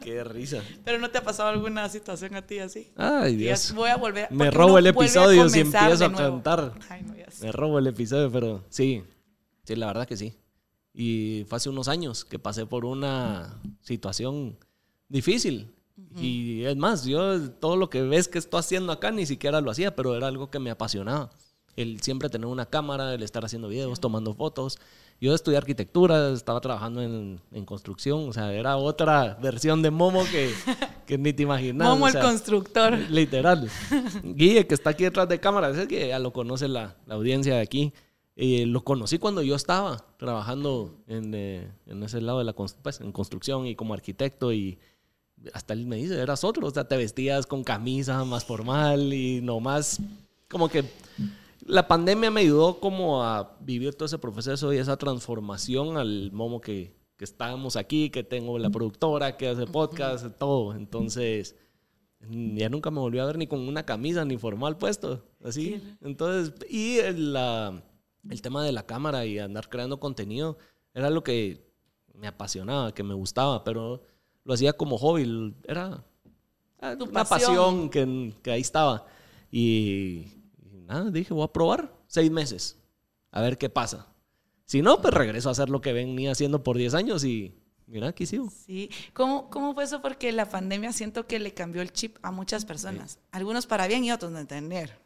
Qué risa. Pero ¿no te ha pasado alguna situación a ti así? Ay, Dios. Voy a volver. Me robo el episodio si empiezo a cantar. Ay, no, ya sé. Me robo el episodio, pero sí. Sí, la verdad que sí. Y fue hace unos años que pasé por una situación difícil. Y es más, yo todo lo que ves que estoy haciendo acá ni siquiera lo hacía, pero era algo que me apasionaba. El siempre tener una cámara, el estar haciendo videos, tomando fotos. Yo estudié arquitectura, estaba trabajando en, en construcción, o sea, era otra versión de Momo que, que ni te imaginas. Momo o el sea, constructor. Literal. Guille, que está aquí detrás de cámara, es que ya lo conoce la, la audiencia de aquí. Eh, lo conocí cuando yo estaba trabajando en, eh, en ese lado de la pues, en construcción y como arquitecto y hasta él me dice, eras otro, o sea, te vestías con camisa más formal y nomás como que la pandemia me ayudó como a vivir todo ese proceso y esa transformación al momo que, que estábamos aquí, que tengo la productora, que hace podcast, todo. Entonces, ya nunca me volví a ver ni con una camisa ni formal puesto, así. Entonces, y el, la- el tema de la cámara y andar creando contenido era lo que me apasionaba, que me gustaba, pero lo hacía como hobby, era una pasión. pasión que, que ahí estaba. Y nada, dije, voy a probar seis meses, a ver qué pasa. Si no, pues regreso a hacer lo que venía haciendo por 10 años y mira, aquí sigo. Sí, ¿Cómo, ¿cómo fue eso? Porque la pandemia siento que le cambió el chip a muchas personas. Algunos para bien y otros no entender.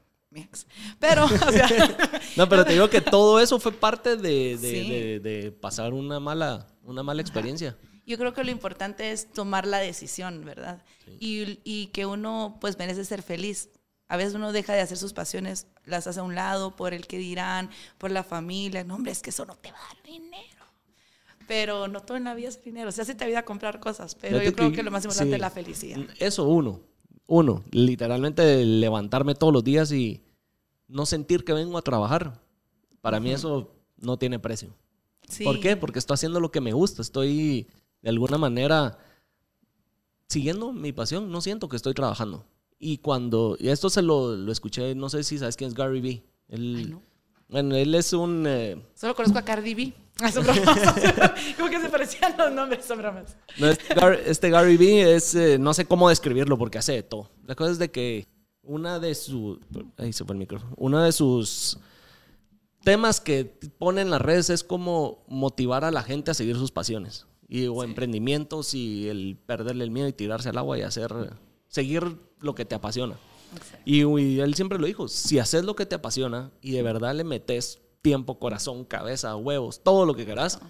Pero, o sea, No, pero te digo que todo eso fue parte de, de- Sí. de- de pasar una mala, una mala experiencia. yo creo que lo importante es tomar la decisión, ¿verdad? Y, y que uno pues merece ser feliz. A veces uno deja de hacer sus pasiones, las hace a un lado por el que dirán, por la familia. No, hombre, es que eso no te va a dar dinero. Pero no todo en la vida es dinero. O sea, sí te ayuda a comprar cosas, pero yo creo que lo más importante sí. es la felicidad. Eso uno, uno, literalmente levantarme todos los días y no sentir que vengo a trabajar. Para mí eso no tiene precio. Sí. ¿Por qué? Porque estoy haciendo lo que me gusta, estoy de alguna manera siguiendo mi pasión, no siento que estoy trabajando. Y cuando, y esto se lo, lo escuché, no sé si sabes quién es Gary Vee. Él, Ay, no. Bueno, él es un... eh, Solo conozco a Cardi B. Ah, son. Como que se parecían los nombres, son bromas. No, este, Gar- este Gary Vee es, eh, no sé cómo describirlo porque hace de todo. La cosa es de que una de sus, ahí se fue el micrófono, una de sus temas que pone en las redes es como motivar a la gente a seguir sus pasiones y o emprendimientos y el perderle el miedo y tirarse al agua y hacer, seguir lo que te apasiona. Y, y él siempre lo dijo, si haces lo que te apasiona y de verdad le metes tiempo, corazón, cabeza, huevos, todo lo que quieras,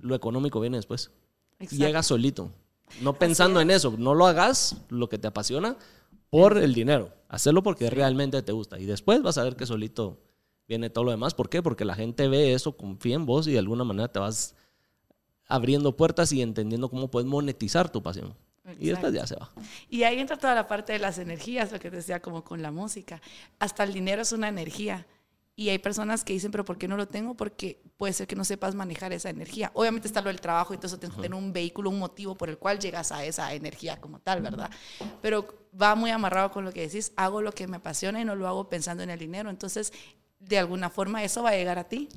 lo económico viene después Exacto. llega solito. No pensando en eso, no lo hagas lo que te apasiona por el dinero. Hacerlo porque realmente te gusta. Y después vas a ver que solito viene todo lo demás. ¿Por qué? Porque la gente ve eso, confía en vos y de alguna manera te vas abriendo puertas y entendiendo cómo puedes monetizar tu pasión. Y después ya se va. Y ahí entra toda la parte de las energías, lo que te decía, como con la música. Hasta el dinero es una energía. Y hay personas que dicen, pero ¿por qué no lo tengo? Porque puede ser que no sepas manejar esa energía. Obviamente está lo del trabajo y todo eso, tienes que tener un vehículo, un motivo por el cual llegas a esa energía como tal, ¿verdad? Pero va muy amarrado con lo que decís, hago lo que me apasiona y no lo hago pensando en el dinero. Entonces, de alguna forma eso va a llegar a ti.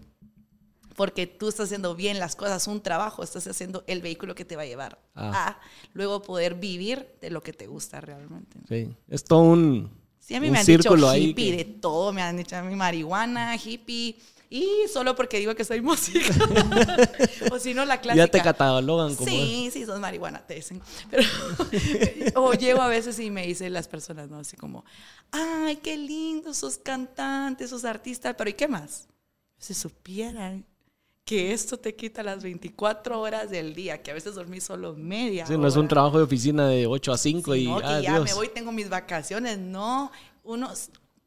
Porque tú estás haciendo bien las cosas, un trabajo, estás haciendo el vehículo que te va a llevar Ah. a luego poder vivir de lo que te gusta realmente. Sí. Es todo un, Sí, a mí me han dicho hippie que- de todo, me han dicho a mí marihuana, hippie, y solo porque digo que soy música. o si no, la clásica. ya te catalogan como... Sí, sí, sos marihuana, te dicen. Pero, o llego a veces y me dicen las personas, ¿no? Así como, ay, qué lindo, sos cantante, sos artista, pero ¿y qué más? Si supieran que esto te quita las 24 horas del día, que a veces dormís solo media Sí, no es un trabajo de oficina de 8 a 5 y... No, ah, ya Dios. me voy, tengo mis vacaciones. No, uno,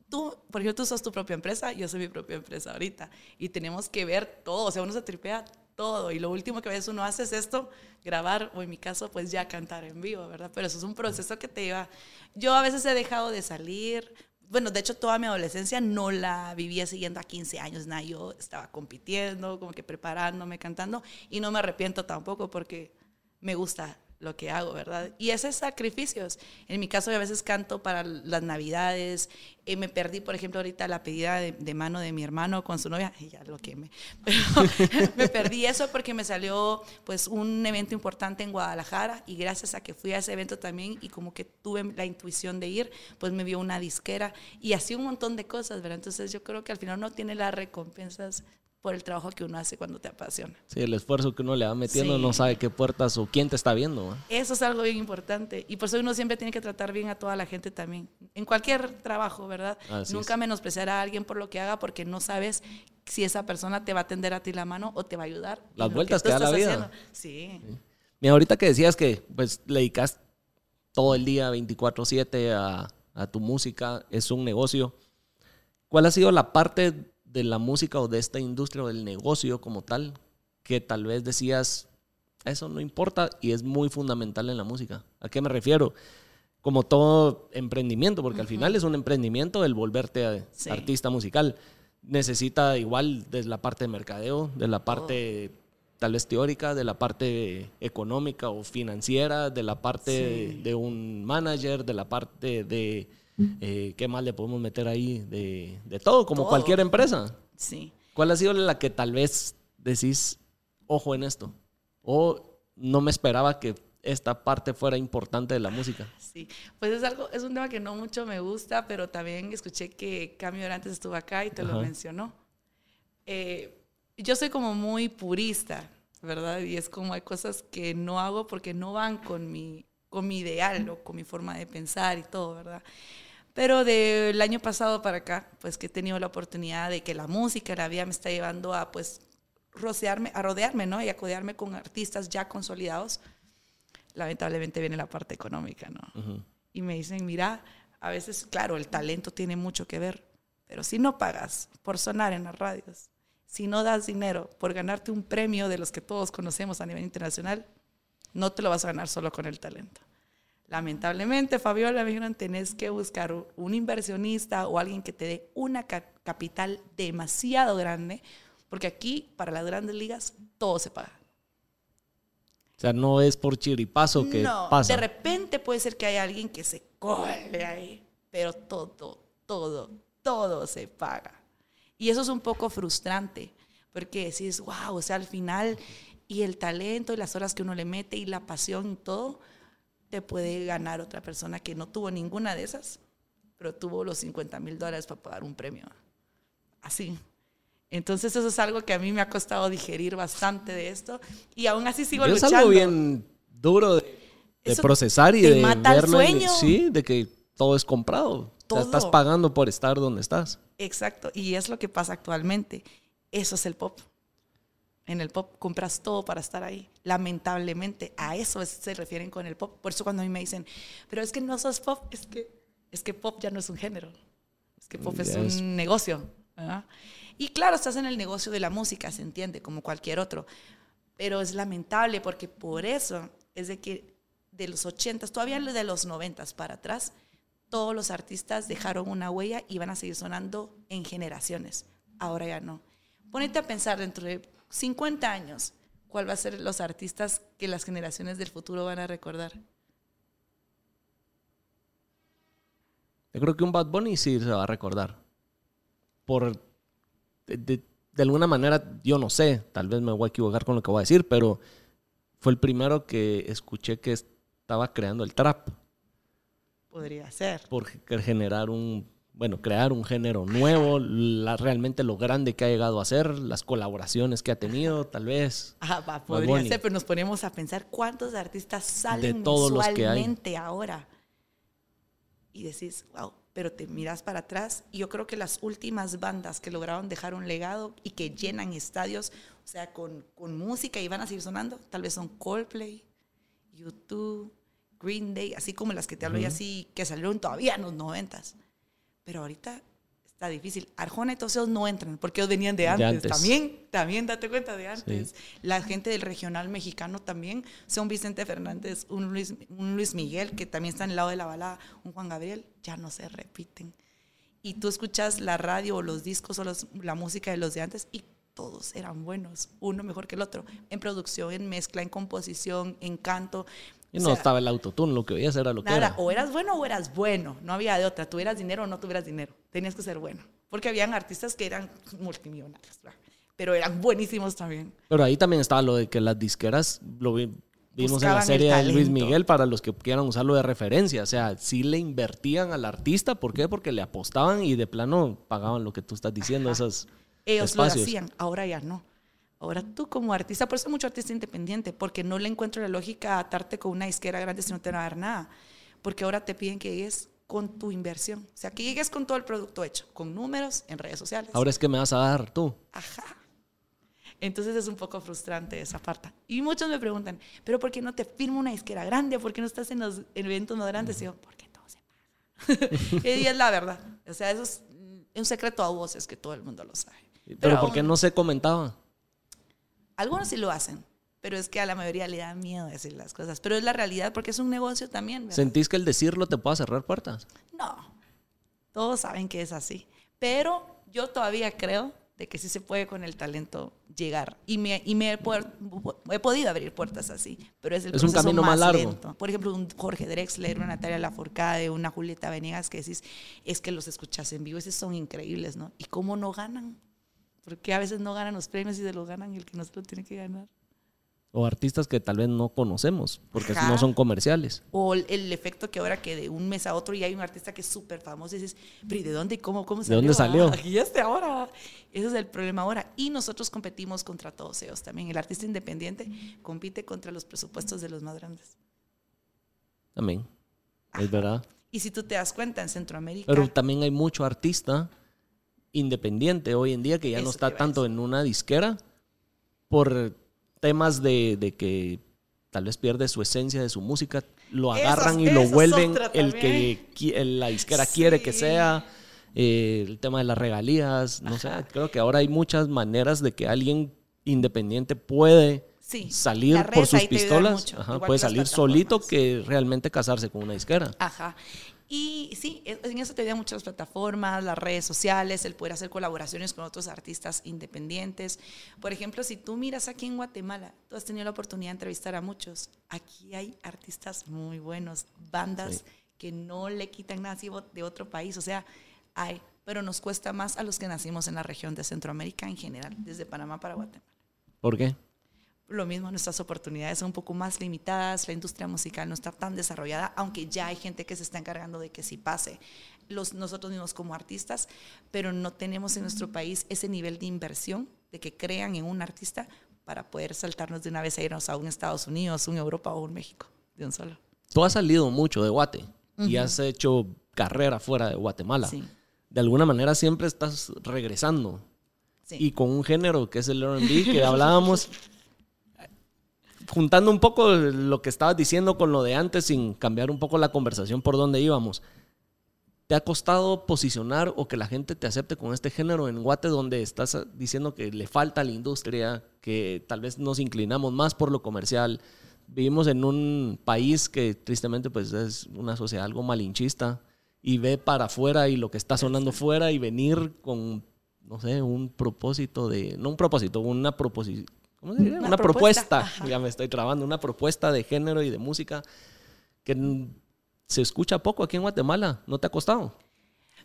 tú, por ejemplo, tú sos tu propia empresa, yo soy mi propia empresa ahorita. Y tenemos que ver todo, o sea, uno se tripea todo. Y lo último que a veces uno hace es esto, grabar, o en mi caso, pues ya cantar en vivo, ¿verdad? Pero eso es un proceso que te lleva... Yo a veces he dejado de salir. Bueno, de hecho, toda mi adolescencia no la vivía siguiendo a 15 años, nada. Yo estaba compitiendo, como que preparándome, cantando, y no me arrepiento tampoco porque me gusta lo que hago, ¿verdad? Y ese sacrificios. En mi caso, a veces canto para las navidades. Eh, me perdí, por ejemplo, ahorita la pedida de, de mano de mi hermano con su novia. Ay, ya lo quemé. Pero me perdí eso porque me salió pues un evento importante en Guadalajara y gracias a que fui a ese evento también y como que tuve la intuición de ir, pues me vio una disquera y así un montón de cosas, ¿verdad? Entonces yo creo que al final no tiene las recompensas por el trabajo que uno hace cuando te apasiona. Sí, el esfuerzo que uno le va metiendo, Sí. no sabe qué puertas o quién te está viendo. Eso es algo bien importante. Y por eso uno siempre tiene que tratar bien a toda la gente también. En cualquier trabajo, ¿verdad? Así Nunca es. menospreciar a alguien por lo que haga porque no sabes si esa persona te va a tender a ti la mano o te va a ayudar. Las vueltas tú que da la vida. haciendo. Sí. Mira, ahorita que decías que pues le dedicas todo el día 24/7 a, a tu música, es un negocio. ¿Cuál ha sido la parte de la música o de esta industria o del negocio como tal que tal vez decías, eso no importa y es muy fundamental en la música? ¿A qué me refiero? Como todo emprendimiento, porque al final es un emprendimiento el volverte a- Sí. artista musical. Necesita igual desde la parte de mercadeo, de la parte tal vez teórica, de la parte económica o financiera, de la parte Sí. de un manager, de la parte de, eh, ¿qué más le podemos meter ahí? De, de todo, como Todo. cualquier empresa. Sí. ¿Cuál ha sido la que tal vez decís, ojo en esto? O no me esperaba que esta parte fuera importante de la música. Sí, pues es algo, es un tema que no mucho me gusta, pero también escuché que Cambio antes estuvo acá y te lo Ajá. mencionó. Eh, yo soy como muy purista, ¿verdad? Y es como hay cosas que no hago porque no van con mi, con mi ideal o con mi forma de pensar y todo, ¿verdad? Pero del año pasado para acá, pues que he tenido la oportunidad de que la música, la vida me está llevando a pues rodearme, a rodearme, ¿no? Y a codearme con artistas ya consolidados. Lamentablemente viene la parte económica, ¿no? Y me dicen, mira, a veces, claro, el talento tiene mucho que ver, pero si no pagas por sonar en las radios, si no das dinero por ganarte un premio de los que todos conocemos a nivel internacional, no te lo vas a ganar solo con el talento. Lamentablemente, Fabiola, me dijeron, tenés que buscar un inversionista o alguien que te dé una ca- capital demasiado grande, porque aquí, para las grandes ligas, todo se paga. O sea, no es por chiripazo que no, pasa. de repente puede ser que haya alguien que se cole ahí, pero todo, todo, todo se paga. Y eso es un poco frustrante, porque decís, wow, o sea, al final, y el talento y las horas que uno le mete y la pasión y todo, te puede ganar otra persona que no tuvo ninguna de esas, pero tuvo los 50 mil dólares para pagar un premio. Así. Entonces eso es algo que a mí me ha costado digerir bastante de esto y aún así sigo es luchando. algo bien duro de, procesar y de mata el verlo en- sueño. sí, de que todo es comprado. O sea, Todo. estás pagando por estar donde estás. Exacto, y es lo que pasa actualmente. Eso es el pop. En el pop compras todo para estar ahí. Lamentablemente, a eso es- se refieren con el pop. Por eso cuando a mí me dicen, pero es que no sos pop, es que, es que pop ya no es un género. Es que pop es Ya es- un negocio. ¿verdad? Y claro, estás en el negocio de la música, se entiende, como cualquier otro. Pero es lamentable porque por eso es de que de los 80, todavía de los 90 para atrás, todos los artistas dejaron una huella y van a seguir sonando en generaciones. Ahora ya no. Ponete a pensar dentro de 50 años, ¿cuál va a ser los artistas que las generaciones del futuro van a recordar? Yo creo que un Bad Bunny sí se va a recordar. Por. De, de- de alguna manera, yo no sé, tal vez me voy a equivocar con lo que voy a decir, pero fue el primero que escuché que estaba creando el trap. Podría ser. Por ge- generar un. Bueno, crear un género nuevo, la, realmente lo grande que ha llegado a ser, las colaboraciones que ha tenido, tal vez. Ah, va, podría ser, pero nos ponemos a pensar cuántos artistas salen todos los que hay. mensualmente ahora. Y decís, wow, pero te miras para atrás y yo creo que las últimas bandas que lograron dejar un legado y que llenan estadios, o sea, con, con música y van a seguir sonando, tal vez son Coldplay, YouTube, Green Day, así como las que te hablo ya así, que salieron todavía en los noventas. Pero ahorita está difícil. Arjona y todos esos no entran porque ellos venían de De antes. antes. También, también date cuenta de antes. La gente del regional mexicano también, un Vicente Fernández, un Luis, un Luis Miguel, que también está en el lado de la balada, un Juan Gabriel, ya no se repiten. Y tú escuchas la radio o los discos o los- la música de los de antes y todos eran buenos, uno mejor que el otro, en producción, en mezcla, en composición, en canto. Y O no sea, estaba el autotune, lo que veías era lo que era. o eras bueno o eras bueno, no había de otra. Tuvieras dinero o no tuvieras dinero, tenías que ser bueno. Porque habían artistas que eran multimillonarios, ¿verdad? pero eran buenísimos también. Pero ahí también estaba lo de que las disqueras, lo vi- vimos en la serie de Luis. Miguel para los que quieran usarlo de referencia. O sea, sí le invertían al artista. ¿Por qué? Porque le apostaban y de plano pagaban lo que tú estás diciendo, Ajá. esas Ellos lo espacios. hacían, ahora ya no. Ahora tú como artista, por eso mucho artista independiente, porque no le encuentro la lógica atarte con una disquera grande si no te van a dar nada. Porque ahora te piden que llegues con tu inversión. O sea, que llegues con todo el producto hecho, con números en redes sociales. Ahora es que me vas a dar tú. Ajá. Entonces es un poco frustrante esa parte. Y muchos me preguntan, ¿pero por qué no te firma una disquera grande? ¿Por qué no estás en los eventos más grandes? Y yo, porque todo se paga. y es la verdad. O sea, eso es un secreto a voces que todo el mundo lo sabe. Pero, ¿por qué no se comentaba? Algunos sí lo hacen, pero es que a la mayoría le da miedo decir las cosas. Pero es la realidad porque es un negocio también. ¿verdad? ¿Sentís que el decirlo te pueda cerrar puertas? No, todos saben que es así. Pero yo todavía creo de que sí se puede con el talento llegar. Y me, y me he, podido abrir puertas así. Pero es el Es un proceso camino más largo. lento. Por ejemplo, un Jorge Drexler, una Natalia Lafourcade, una Julieta Venegas que decís, es que los escuchas en vivo, esos son increíbles, ¿no? ¿Y cómo no ganan? Porque a veces no ganan los premios y se los ganan el que no se lo tiene que ganar. O artistas que tal vez no conocemos, porque Ajá. no son comerciales. O el, el efecto que ahora que de un mes a otro ya hay un artista que es súper famoso y dices, pero ¿y de dónde y cómo, cómo ¿De salió? dónde salió? Ah, Aquí este ahora. Ese es el problema ahora. Y nosotros competimos contra todos ellos también. El artista independiente compite contra los presupuestos de los más grandes. También. Es verdad. Y si tú te das cuenta, en Centroamérica... Pero también hay mucho artista independiente hoy en día que ya no está tanto en una disquera por temas de, de que tal vez pierde su esencia de su música, lo agarran y lo vuelven el que la disquera quiere que sea, eh, el tema de las regalías, no sé, creo que ahora hay muchas maneras de que alguien independiente puede Sí, salir por sus pistolas, ajá, puede salir solito que realmente casarse con una disquera. Ajá. Y sí, es- en eso te ayudan muchas plataformas, las redes sociales, el poder hacer colaboraciones con otros artistas independientes. Por ejemplo, si tú miras aquí en Guatemala, tú has tenido la oportunidad de entrevistar a muchos. Aquí hay artistas muy buenos, bandas Sí. que no le quitan nada de otro país. O sea, hay, pero nos cuesta más a los que nacimos en la región de Centroamérica en general, desde Panamá para Guatemala ¿Por qué? Lo mismo, nuestras oportunidades son un poco más limitadas, la industria musical no está tan desarrollada, aunque ya hay gente que se está encargando de que sí pase. Los, nosotros mismos como artistas, pero no tenemos en nuestro país ese nivel de inversión, de que crean en un artista para poder saltarnos de una vez a irnos a un Estados Unidos, un Europa o un México, de un solo. Tú has salido mucho de Guate y has hecho carrera fuera de Guatemala. Sí, De alguna manera siempre estás regresando. sí. Y con un género que es el R&B que hablábamos, juntando un poco lo que estabas diciendo con lo de antes sin cambiar un poco la conversación por donde íbamos. ¿Te ha costado posicionar o que la gente te acepte con este género en Guate donde estás diciendo que le falta a la industria, que tal vez nos inclinamos más por lo comercial? Vivimos en un país que tristemente pues es una sociedad algo malinchista y ve para afuera y lo que está sonando fuera y venir con, no sé, un propósito de, no un propósito, una proposición, ¿cómo se diría? Una Una, propuesta, ya me estoy trabando, una propuesta de género y de música que se escucha poco aquí en Guatemala. ¿No te ha costado?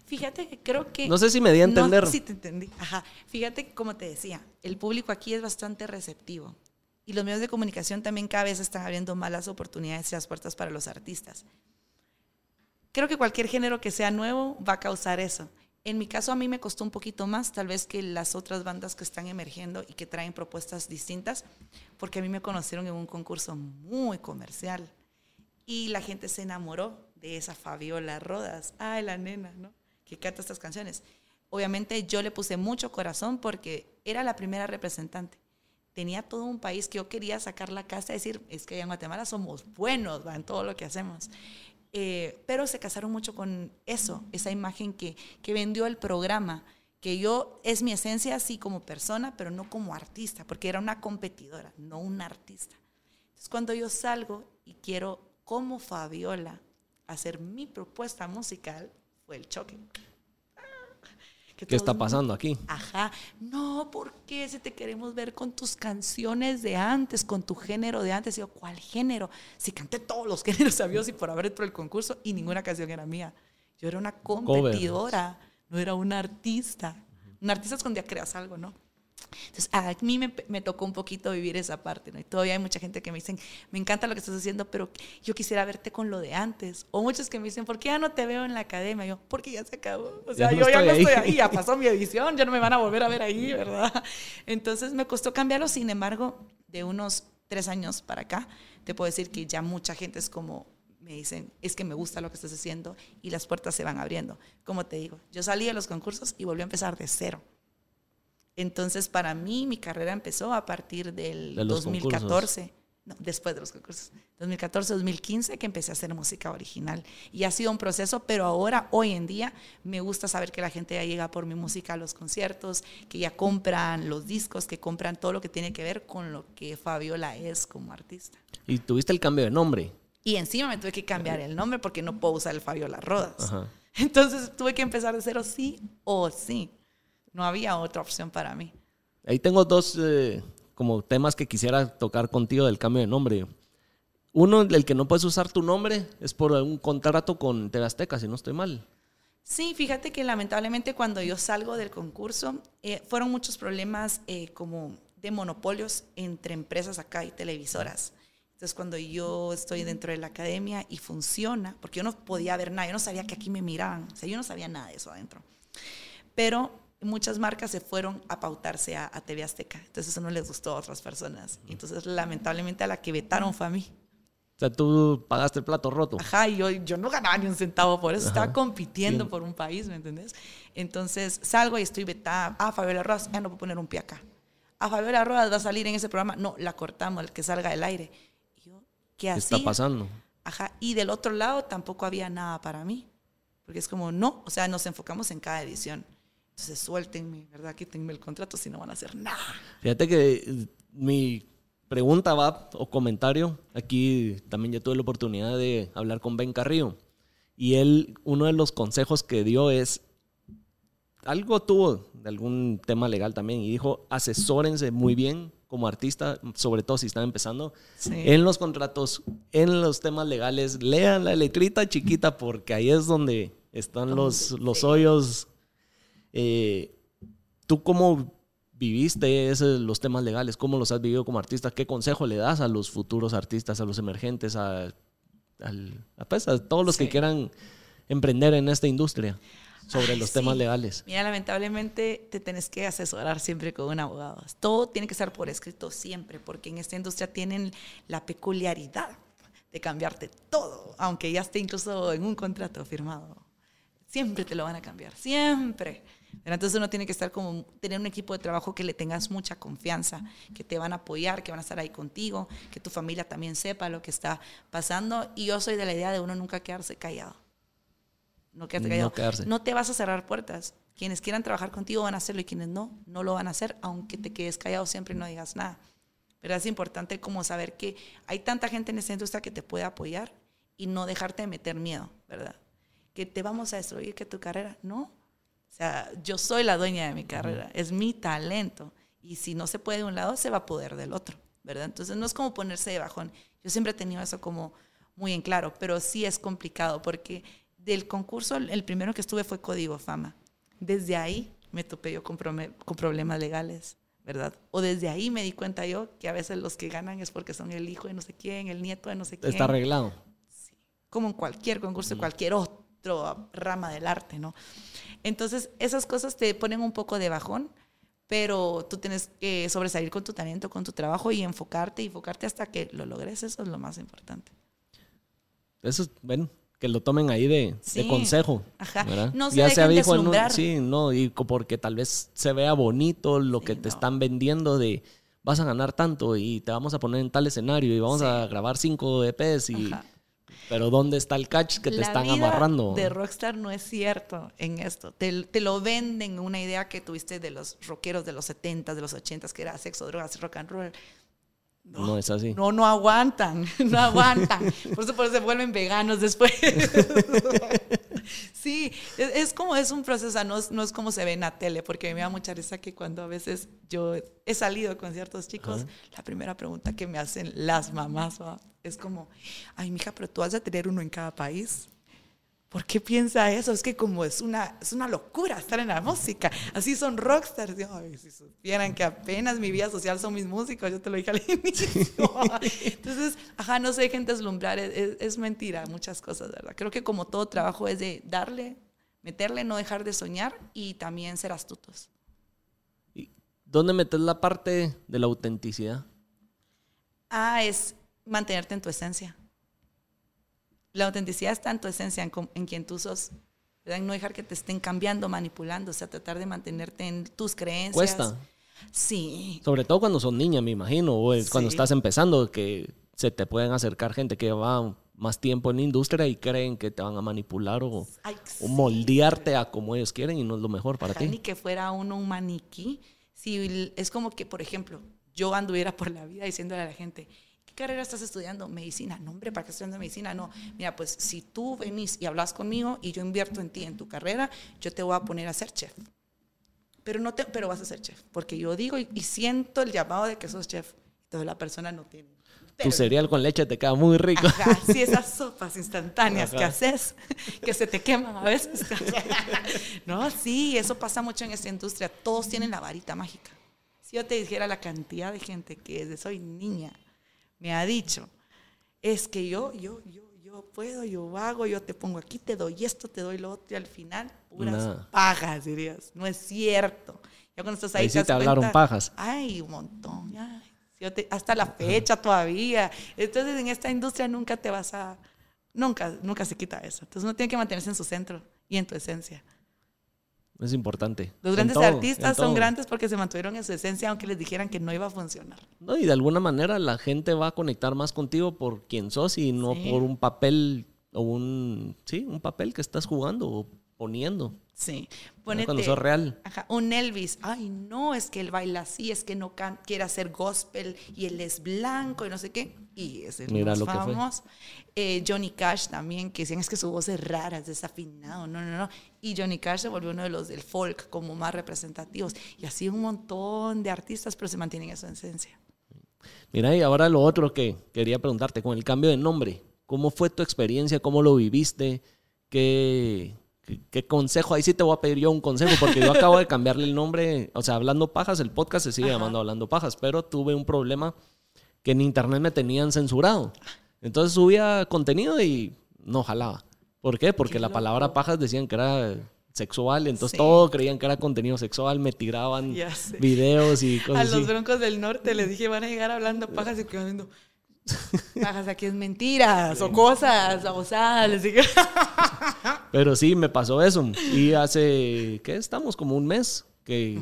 Fíjate que creo que... No sé si me di a entender. No, sí te entendí. Ajá. Fíjate que, como te decía, el público aquí es bastante receptivo. Y los medios de comunicación también cada vez están abriendo más las oportunidades y las puertas para los artistas. Creo que cualquier género que sea nuevo va a causar eso. En mi caso a mí me costó un poquito más, tal vez que las otras bandas que están emergiendo y que traen propuestas distintas, porque a mí me conocieron en un concurso muy comercial y la gente se enamoró de esa Fabiola Rodas, ay la nena, ¿no? Que canta estas canciones. Obviamente yo le puse mucho corazón porque era la primera representante. Tenía todo un país que yo quería sacar la casa y decir, es que en Guatemala somos buenos ¿va? en todo lo que hacemos. Eh, pero se casaron mucho con eso, esa imagen que, que vendió el programa, que yo es mi esencia así como persona, pero no como artista, porque era una competidora, no una artista. Entonces cuando yo salgo y quiero como Fabiola hacer mi propuesta musical, fue el choque. Que ¿Qué está pasando aquí? Ajá, no, ¿por qué si te queremos ver con tus canciones de antes, con tu género de antes? Y yo, ¿cuál género? Si canté todos los géneros sabios y por haber hecho el concurso y ninguna canción era mía. Yo era una competidora, no era una artista. Un artista es cuando ya creas algo, ¿no? Entonces, a mí me, me, tocó un poquito vivir esa parte, ¿no? Y todavía hay mucha gente que me dicen, me encanta lo que estás haciendo, pero yo quisiera verte con lo de antes. O muchos que me dicen, ¿por qué ya no te veo en la academia? Yo, porque ya se acabó. O sea, yo ya no estoy ahí, ya pasó mi edición, ya no me van a volver a ver ahí, ¿verdad? Entonces, me costó cambiarlo, sin embargo, de unos tres años para acá, te puedo decir que ya mucha gente es como, me dicen, es que me gusta lo que estás haciendo y las puertas se van abriendo. Como te digo, yo salí de los concursos y volví a empezar de cero. Entonces, para mí, mi carrera empezó a partir del 2014. No, después de los concursos. 2014, 2015, que empecé a hacer música original. Y ha sido un proceso, pero ahora, hoy en día, me gusta saber que la gente ya llega por mi música a los conciertos, que ya compran los discos, que compran todo lo que tiene que ver con lo que Fabiola es como artista. ¿Y tuviste el cambio de nombre? Y encima me tuve que cambiar el nombre porque no puedo usar el Fabiola Rodas. Entonces tuve que empezar de cero sí o sí. No había otra opción para mí. Ahí tengo dos eh, como temas que quisiera tocar contigo del cambio de nombre. Uno, el que no puedes usar tu nombre es por un contrato con TV Azteca, si no estoy mal. Sí, fíjate que lamentablemente cuando yo salgo del concurso eh, fueron muchos problemas eh, como de monopolios entre empresas acá y televisoras. Entonces cuando yo estoy dentro de la academia y funciona, porque yo no podía ver nada, yo no sabía que aquí me miraban, o sea, yo no sabía nada de eso adentro. Pero muchas marcas se fueron a pautarse a, TV Azteca. Entonces eso no les gustó a otras personas. Entonces lamentablemente a la que vetaron fue a mí. O sea, tú pagaste el plato roto. Ajá, y yo, yo no ganaba ni un centavo por eso. Estaba compitiendo por un país, ¿me entendés? Entonces salgo y estoy vetada. Ah, Fabiola Rojas, ya no puedo poner un pie acá. A Fabiola Rojas va a salir en ese programa. No, la cortamos, el que salga del aire. Y yo, ¿qué, ¿Qué está pasando? Ajá, y del otro lado tampoco había nada para mí. Porque es como, no, o sea, nos enfocamos en cada edición. Entonces, suéltenme, ¿verdad? Quítenme el contrato si no van a hacer nada. Fíjate que eh, mi pregunta va, o comentario, aquí también ya tuve la oportunidad de hablar con Ben Carrillo. Y él, uno de los consejos que dio es, algo tuvo de algún tema legal también, y dijo, asesórense muy bien como artista, sobre todo si están empezando, en los contratos, en los temas legales, lean la letrita chiquita porque ahí es donde están los, los hoyos eh, ¿Tú cómo viviste los temas legales? ¿Cómo los has vivido como artista? ¿Qué consejo le das a los futuros artistas, a los emergentes, a, pues, todos los que quieran emprender en esta industria? sobre los temas legales. Mira, lamentablemente te tenés que asesorar siempre con un abogado. Todo tiene que ser por escrito siempre, porque en esta industria tienen la peculiaridad de cambiarte todo, aunque ya esté incluso en un contrato firmado. Siempre te lo van a cambiar, siempre. Entonces uno tiene que estar como, tener un equipo de trabajo que le tengas mucha confianza, que te van a apoyar, que van a estar ahí contigo, que tu familia también sepa lo que está pasando. Y yo soy de la idea de uno nunca quedarse callado. No quedarse callado. No, no te vas a cerrar puertas. Quienes quieran trabajar contigo van a hacerlo y quienes no, no lo van a hacer, aunque te quedes callado siempre y no digas nada. Pero es importante como saber que hay tanta gente en esta industria que te puede apoyar y no dejarte de meter miedo, ¿verdad? Que te vamos a destruir, que tu carrera, no o sea, yo soy la dueña de mi carrera, es mi talento. Y si no se puede de un lado, se va a poder del otro, ¿verdad? Entonces no es como ponerse de bajón. Yo siempre he tenido eso como muy en claro, pero sí es complicado porque del concurso, el primero que estuve fue Código Fama. Desde ahí me topé yo con, con problemas legales, ¿verdad? O desde ahí me di cuenta yo que a veces los que ganan es porque son el hijo de no sé quién, el nieto de no sé quién. Está arreglado. Sí, como en cualquier concurso, cualquier otro rama del arte, ¿no? Entonces, esas cosas te ponen un poco de bajón, pero tú tienes que sobresalir con tu talento, con tu trabajo y enfocarte y enfocarte hasta que lo logres. Eso es lo más importante. Eso es, bueno, que lo tomen ahí de, consejo. Ajá. No se ya sea dijo sí, no, y porque tal vez se vea bonito lo que te están vendiendo de vas a ganar tanto y te vamos a poner en tal escenario y vamos a grabar cinco EPs y pero ¿dónde está el catch que te están amarrando? De Rockstar no es cierto en esto. Te, te, lo venden una idea que tuviste de los rockeros de los 70 de los 80 que era sexo, drogas, rock and roll. No, es así. No, no aguantan, no aguantan. Por eso, por eso se vuelven veganos después. sí, es, como, es un proceso, no, no, es como se ve en la tele, porque me da mucha risa que cuando a veces yo he salido con ciertos chicos, la primera pregunta que me hacen las mamás es como, ay, mija, pero tú vas a tener uno en cada país. ¿Por qué piensa eso? Es que como es una, es una locura estar en la música. Así son rockstars. Ay, si supieran que apenas mi vida social son mis músicos, yo te lo dije al inicio. Entonces, ajá, no se dejen deslumbrar. Es, es, mentira muchas cosas, ¿verdad? Creo que como todo trabajo es de darle, meterle, no dejar de soñar y también ser astutos. ¿Y dónde metes la parte de la autenticidad? Ah, es mantenerte en tu esencia. La autenticidad está en tu esencia, en, quien tú sos. No dejar que te estén cambiando, manipulando, o sea, tratar de mantenerte en tus creencias. Cuesta. Sí. Sobre todo cuando son niñas, me imagino, o cuando estás empezando, que se te pueden acercar gente que va más tiempo en la industria y creen que te van a manipular o, moldearte a como ellos quieren y no es lo mejor para ti. Ni que fuera uno un maniquí. Si es como que, por ejemplo, yo anduviera por la vida diciéndole a la gente, carrera estás estudiando? Medicina. No, hombre, ¿para qué estudiando medicina? No. Mira, pues si tú venís y hablas conmigo y yo invierto en ti, en tu carrera, yo te voy a poner a ser chef. Pero, no te, pero vas a ser chef. Porque yo digo y, siento el llamado de que sos chef. Entonces la persona no tiene. tu cereal con leche te queda muy rico. Ajá, sí, esas sopas instantáneas que haces, que se te queman a veces. no, sí, eso pasa mucho en esta industria. Todos tienen la varita mágica. Si yo te dijera la cantidad de gente que desde soy niña me ha dicho, es que yo, yo, yo, yo puedo, yo hago, yo te pongo aquí, te doy esto, te doy lo otro, y al final, puras pajas, dirías. No es cierto. Ya cuando estás ahí, ahí sí te, hablaron pajas. Ay, un montón. hasta la fecha todavía. Entonces, en esta industria nunca te vas a... Nunca, nunca se quita eso. Entonces, uno tiene que mantenerse en su centro y en tu esencia. Es importante. Los grandes artistas son grandes porque se mantuvieron en su esencia aunque les dijeran que no iba a funcionar. No, y de alguna manera la gente va a conectar más contigo por quien sos y no por un papel o un, sí, un papel que estás jugando o poniendo. Sí. Ponete, cuando sos real. Ajá, un Elvis. Ay, no, es que él baila así, es que no quiere hacer gospel y él es blanco y no sé qué. Y es el Mira lo famoso. Eh, Johnny Cash también, que decían es que su voz es rara, es desafinado. No, no, no. Y Johnny Cash se volvió uno de los del folk como más representativos. Y así un montón de artistas, pero se mantienen en su esencia. Mira, y ahora lo otro que quería preguntarte, con el cambio de nombre, ¿cómo fue tu experiencia? ¿Cómo lo viviste? ¿Qué, ¿Qué, consejo? Ahí sí te voy a pedir yo un consejo, porque yo acabo de cambiarle el nombre. O sea, Hablando Pajas, el podcast se sigue llamando Hablando Pajas, pero tuve un problema que en internet me tenían censurado. Entonces subía contenido y no jalaba. ¿Por qué? Porque la palabra pajas decían que era sexual, entonces todo creían que era contenido sexual, me tiraban videos y cosas A los broncos del norte les dije, van a llegar hablando pajas y quedan viendo, pajas aquí es mentiras o cosas abusadas, les dije. Pero sí, me pasó eso. Y hace, ¿qué estamos? Como un mes que,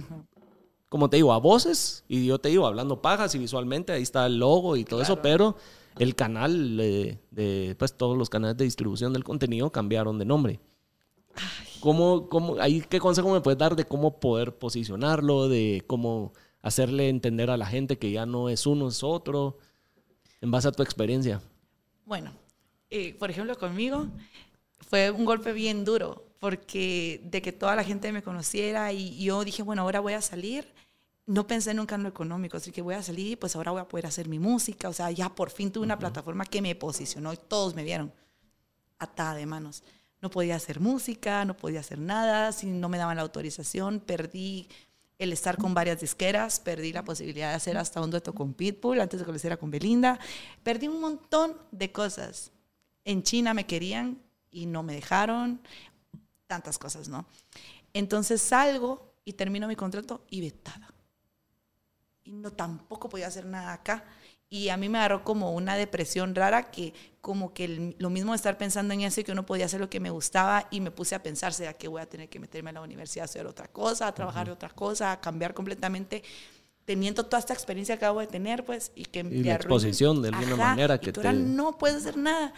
como te digo, a voces, y yo te digo, hablando pajas y visualmente, ahí está el logo y todo eso, pero el canal de, pues todos los canales de distribución del contenido cambiaron de nombre. ¿Cómo, cómo, ahí, ¿Qué consejo me puedes dar de cómo poder posicionarlo, de cómo hacerle entender a la gente que ya no es uno, es otro, en base a tu experiencia? Bueno, eh, por ejemplo, conmigo, fue un golpe bien duro, porque de que toda la gente me conociera y yo dije, bueno, ahora voy a salir. No pensé nunca en lo económico, así que voy a salir y pues ahora voy a poder hacer mi música. O sea, ya por fin tuve una plataforma que me posicionó y todos me vieron atada de manos. No podía hacer música, no podía hacer nada, si no me daban la autorización, perdí el estar con varias disqueras, perdí la posibilidad de hacer hasta un dueto con Pitbull antes de que lo hiciera con Belinda, perdí un montón de cosas. En China me querían, y no me dejaron, tantas cosas, ¿no? Entonces salgo y termino mi contrato y vetada. Y no tampoco podía hacer nada acá. Y a mí me agarró como una depresión rara que como que lo mismo de estar pensando en eso y que uno podía hacer lo que me gustaba y me puse a pensar, ¿será que voy a tener que meterme a la universidad a hacer otra cosa, a trabajar de otra cosa, a cambiar completamente? teniendo toda esta experiencia que acabo de tener, pues, y que... Y la exposición de alguna manera que te... no puedes hacer nada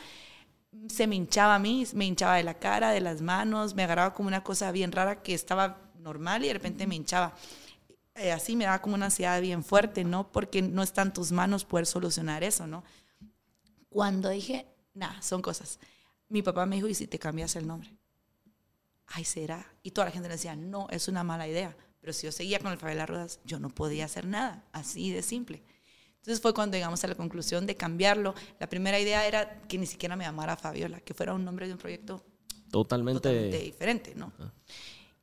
se me hinchaba a mí, me hinchaba de la cara, de las manos, me agarraba como una cosa bien rara que estaba normal y de repente me hinchaba. Eh, así me daba como una ansiedad bien fuerte, ¿no? Porque no está en tus manos poder solucionar eso, ¿no? Cuando dije, nada, son cosas. Mi papá me dijo, ¿y si te cambias el nombre? Ay, será. Y toda la gente le decía, no, es una mala idea. Pero si yo seguía con el Favela Ruedas, yo no podía hacer nada, así de simple. Entonces fue cuando llegamos a la conclusión de cambiarlo. La primera idea era que ni siquiera me llamara Fabiola, que fuera un nombre de un proyecto totalmente, totalmente diferente, ¿no?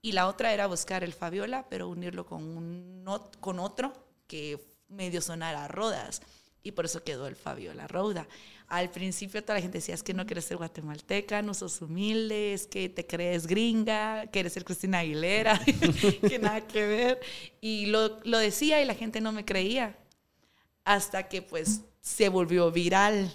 Y la otra era buscar el Fabiola, pero unirlo con, un, con otro que medio sonara a Rodas. Y por eso quedó el Fabiola Roda. Al principio toda la gente decía, es que no quieres ser guatemalteca, no sos humilde, es que te crees gringa, quieres ser Cristina Aguilera, que nada que ver. Y lo, lo decía y la gente no me creía. Hasta que pues se volvió viral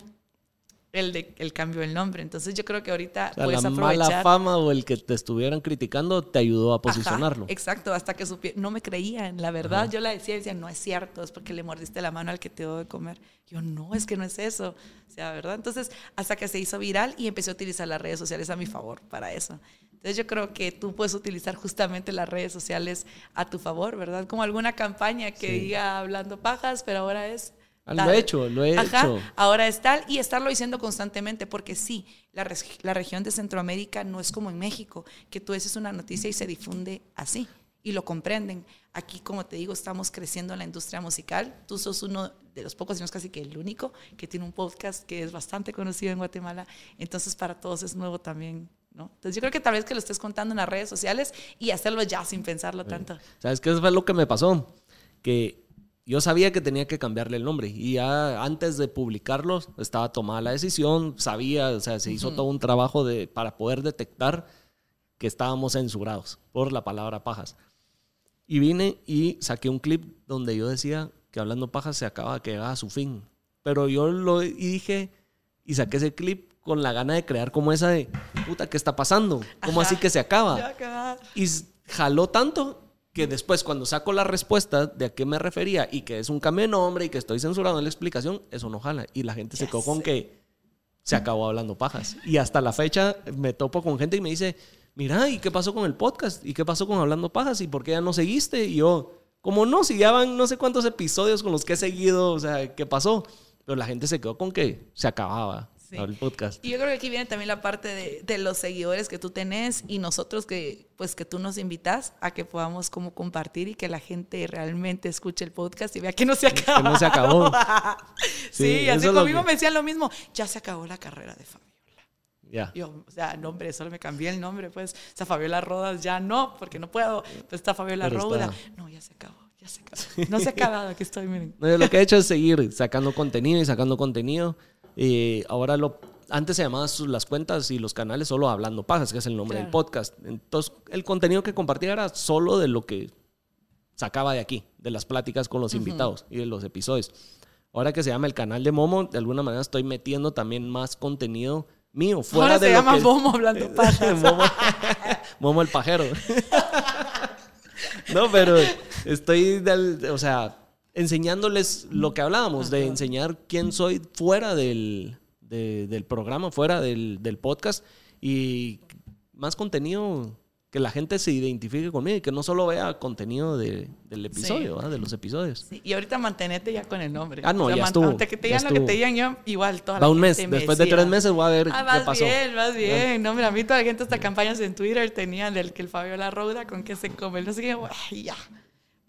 el, de, el cambio del nombre. Entonces yo creo que ahorita o sea, puedes la aprovechar. mala fama o el que te estuvieran criticando te ayudó a posicionarlo. Ajá, exacto, hasta que supi- no me creían, la verdad. Yo la decía y decía, no es cierto, es porque le mordiste la mano al que te dio de comer. Yo, no, es que no es eso. O sea, ¿verdad? Entonces, hasta que se hizo viral y empecé a utilizar las redes sociales a mi favor para eso. Entonces, yo creo que tú puedes utilizar justamente las redes sociales a tu favor, ¿verdad? Como alguna campaña que Sí. diga hablando pajas, pero ahora es... Ah, lo he hecho, lo he Ajá, hecho. ahora es tal y estarlo diciendo constantemente, porque sí, la, la región de Centroamérica no es como en México, que tú dices una noticia y se difunde así y lo comprenden. Aquí, como te digo, estamos creciendo en la industria musical. Tú sos uno de los pocos, si no es casi que el único, que tiene un podcast que es bastante conocido en Guatemala. Entonces, para todos es nuevo también, ¿no? Entonces, yo creo que tal vez que lo estés contando en las redes sociales y hacerlo ya sin pensarlo tanto. ¿Sabes qué fue lo que me pasó? Que yo sabía que tenía que cambiarle el nombre y ya antes de publicarlo estaba tomada la decisión, sabía, o sea, se hizo todo un trabajo de, para poder detectar que estábamos censurados por la palabra pajas. Y vine y saqué un clip donde yo decía que hablando pajas se acaba, que llegaba a su fin. Pero yo lo y dije y saqué ese clip con la gana de crear como esa de, puta, ¿qué está pasando? ¿Cómo Ajá. así que se acaba? Y jaló tanto que después cuando saco la respuesta de a qué me refería y que es un cambio de nombre y que estoy censurado en la explicación, eso no jala. Y la gente se quedó con que se acabó hablando pajas. Y hasta la fecha me topo con gente y me dice, mira, ¿y qué pasó con el podcast? ¿Y qué pasó con Hablando Pajas? ¿Y por qué ya no seguiste? Y yo, como no, si ya van no sé cuántos episodios con los que he seguido, o sea, ¿qué pasó? Pero la gente se quedó con que se acababa Sí. podcast. Y yo creo que aquí viene también la parte de, de los seguidores que tú tenés y nosotros que, pues, que tú nos invitas a que podamos como compartir y que la gente realmente escuche el podcast y vea que no se acabó. no se acabó. sí, Sí, así conmigo que- me decían lo mismo. Ya se acabó la carrera de Fabiola. Ya. Yo, o sea, nombre, solo me cambié el nombre, pues. O sea, Fabiola Rodas ya no, porque no puedo. Pues está Fabiola Pero Roda. está. No, ya se acabó, ya se acabó. No se ha acabado, aquí estoy, miren. No, lo que he hecho es seguir sacando contenido y sacando contenido. Y ahora lo... Antes se llamaban las cuentas y los canales solo Hablando Pajas, que es el nombre del Claro. podcast. Entonces, el contenido que compartía era solo de lo que sacaba de aquí, de las pláticas con los invitados y de los episodios. Ahora que se llama el canal de Momo, de alguna manera estoy metiendo también más contenido mío, fuera Ahora de se lo llama que... Momo hablando pajas. Momo, Momo el pajero. no, pero estoy, del- o sea, enseñándoles lo que hablábamos, de enseñar quién soy fuera del, de- del programa, fuera del, del podcast y más contenido que la gente se identifique conmigo y que no solo vea contenido de- del episodio, ¿verdad? de los episodios. Sí, y ahorita mantenete ya con el nombre. Ah, no, ya man- estuvo, Aunque que te ya digan lo que estuvo. te digan yo, igual toda Va la un mes, después de tres meses voy a ver Ah, qué pasó. bien, más bien. No, mira, a mí toda la gente hasta campañas en Twitter tenían del que el Fabiola Roda con que se come. No sé qué, ya.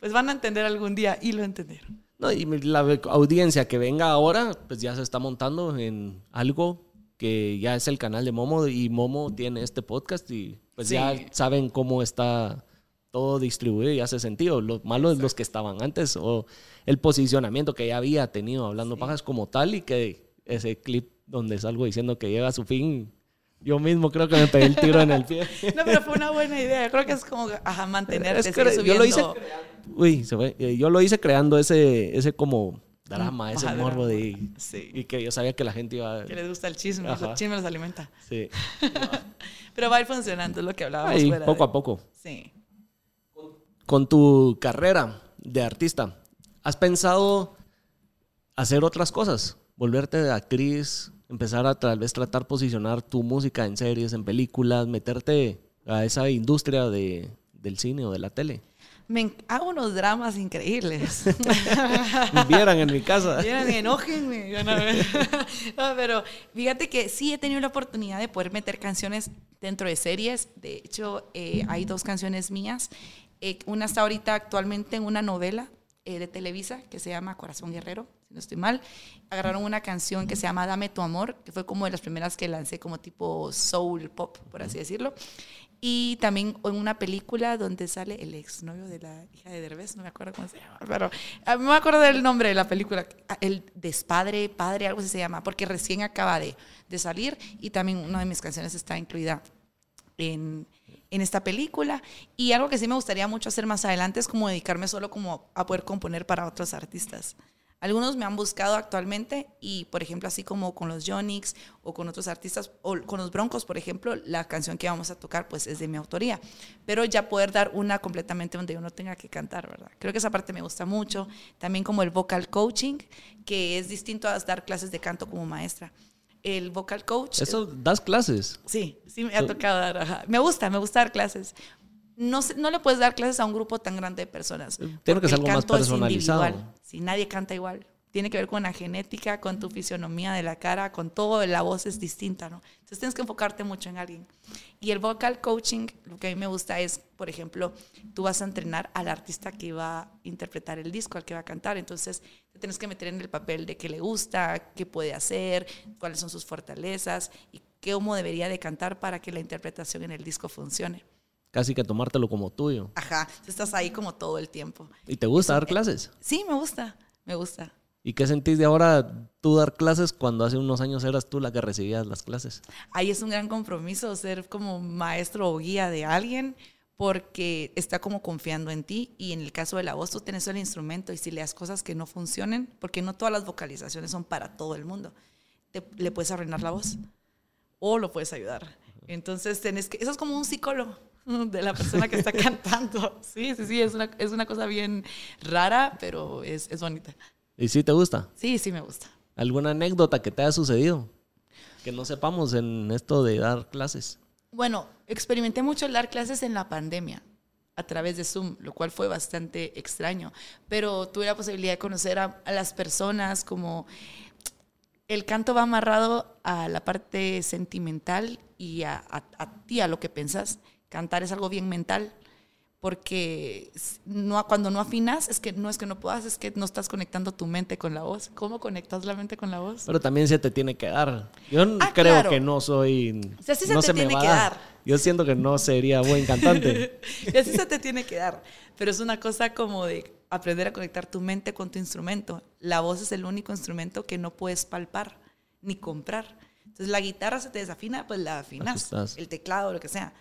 Pues van a entender algún día y lo entendieron. No, y la audiencia que venga ahora, pues ya se está montando en algo que ya es el canal de Momo y Momo tiene este podcast y pues Sí. ya saben cómo está todo distribuido y hace sentido. Lo malo es los que estaban antes o el posicionamiento que ya había tenido hablando pajas como tal y que ese clip donde salgo diciendo que llega a su fin, yo mismo creo que me pegué el tiro en el pie. No, pero fue una buena idea. Creo que es como, ajá, mantenerte, Es que yo lo hice. Uy, se fue. Eh, Yo lo hice creando ese, ese como drama, ese Ajá, morbo drama. de... Sí. Y que yo sabía que la gente iba... Que les gusta el chisme, Ajá. el chisme los alimenta. Sí. Pero va a ir funcionando, es lo que hablábamos. Ahí, fuera poco de- a poco. Sí. Con tu carrera de artista, ¿has pensado hacer otras cosas? Volverte actriz, empezar a tal vez tratar posicionar tu música en series, en películas, meterte a esa industria de, del cine o de la tele. Me hago unos dramas increíbles. Vieran en mi casa. Vieran, no- No, pero fíjate que sí he tenido la oportunidad de poder meter canciones dentro de series. De hecho, eh, hay dos canciones mías. Eh, una está ahorita actualmente en una novela eh, de Televisa que se llama Corazón Guerrero. Si no estoy mal. Agarraron una canción que se llama Dame tu amor, que fue como de las primeras que lancé como tipo soul pop, por así decirlo. Y también en una película donde sale el exnovio de la hija de Derbez, no me acuerdo cómo se llama, pero a mí me acuerdo del nombre de la película, el despadre, padre, algo así se llama, porque recién acaba de, de salir y también una de mis canciones está incluida en, en esta película. Y algo que sí me gustaría mucho hacer más adelante es como dedicarme solo como a poder componer para otros artistas. Algunos me han buscado actualmente y, por ejemplo, así como con los Jonix o con otros artistas, o con los Broncos, por ejemplo, la canción que vamos a tocar pues es de mi autoría. Pero ya poder dar una completamente donde yo no tenga que cantar, ¿verdad? Creo que esa parte me gusta mucho. También como el vocal coaching, que es distinto a dar clases de canto como maestra. El vocal coach... ¿Eso das clases? Sí, sí me ha tocado dar. Ajá. Me gusta, me gusta dar clases no, no le puedes dar clases a un grupo tan grande de personas. Tiene que ser algo más personalizado. Si nadie canta igual. Tiene que ver con la genética, con tu fisionomía de la cara, con todo. La voz es distinta, ¿no? Entonces tienes que enfocarte mucho en alguien. Y el vocal coaching, lo que a mí me gusta es, por ejemplo, tú vas a entrenar al artista que va a interpretar el disco, al que va a cantar. Entonces te tienes que meter en el papel de qué le gusta, qué puede hacer, cuáles son sus fortalezas y cómo debería de cantar para que la interpretación en el disco funcione casi que tomártelo como tuyo. Ajá, estás ahí como todo el tiempo. ¿Y te gusta dar clases? Sí, me gusta, me gusta. ¿Y qué sentís de ahora tú dar clases cuando hace unos años eras tú la que recibías las clases? Ahí es un gran compromiso ser como maestro o guía de alguien porque está como confiando en ti y en el caso de la voz tú tienes el instrumento y si le das cosas que no funcionen, porque no todas las vocalizaciones son para todo el mundo, te, le puedes arruinar la voz o lo puedes ayudar. Entonces tenés que, eso es como un psicólogo, de la persona que está cantando. Sí, sí, sí, es una, es una cosa bien rara, pero es, es bonita. ¿Y sí te gusta? Sí, sí me gusta. ¿Alguna anécdota que te haya sucedido? Que no sepamos en esto de dar clases. Bueno, experimenté mucho el dar clases en la pandemia a través de Zoom, lo cual fue bastante extraño, pero tuve la posibilidad de conocer a, a las personas como el canto va amarrado a la parte sentimental y a, a, a ti, a lo que pensas cantar es algo bien mental, porque no, cuando no afinas es que no es que no puedas, es que no estás conectando tu mente con la voz. ¿Cómo conectas la mente con la voz? Pero también se te tiene que dar. Yo ah, creo que no soy... O sea, sí se te tiene que dar. Yo siento que no sería buen cantante. y así se te tiene que dar. Pero es una cosa como de aprender a conectar tu mente con tu instrumento. La voz es el único instrumento que no puedes palpar ni comprar. Entonces la guitarra se te desafina, pues la afinas. El teclado, lo que sea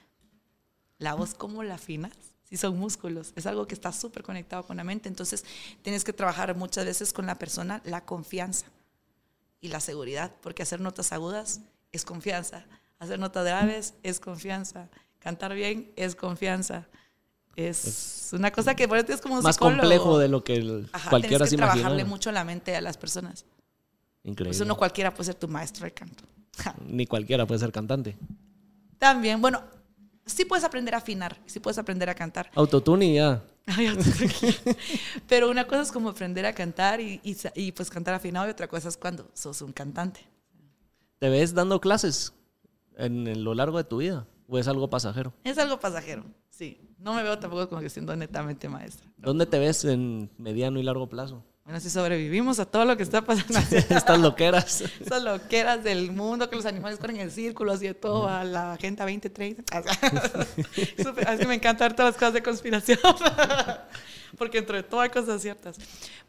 la voz, ¿cómo la afinas? Si son músculos, es algo que está súper conectado con la mente. Entonces, tienes que trabajar muchas veces con la persona la confianza y la seguridad, porque hacer notas agudas es confianza, hacer notas graves es confianza, cantar bien es confianza. Es, una cosa que por es como un más complejo de lo que cualquiera se imagina. trabajarle mucho la mente a las personas. Increíble. Pues no cualquiera puede ser tu maestro de canto. Ni cualquiera puede ser cantante. También, bueno, sí puedes aprender a afinar, sí puedes aprender a cantar. Autotune ya. Pero una cosa es como aprender a cantar y, y, pues cantar afinado y otra cosa es cuando sos un cantante. ¿Te ves dando clases en, lo largo de tu vida o es algo pasajero? Es algo pasajero, sí. No me veo tampoco como que siendo netamente maestra. ¿Dónde te ves en mediano y largo plazo? Bueno, si sobrevivimos a todo lo que está pasando. Estas loqueras. Estas loqueras del mundo, que los animales corren en círculos y de todo, a la Agenda 2030. es que me encanta ver todas las cosas de conspiración. Porque dentro de todo hay cosas ciertas.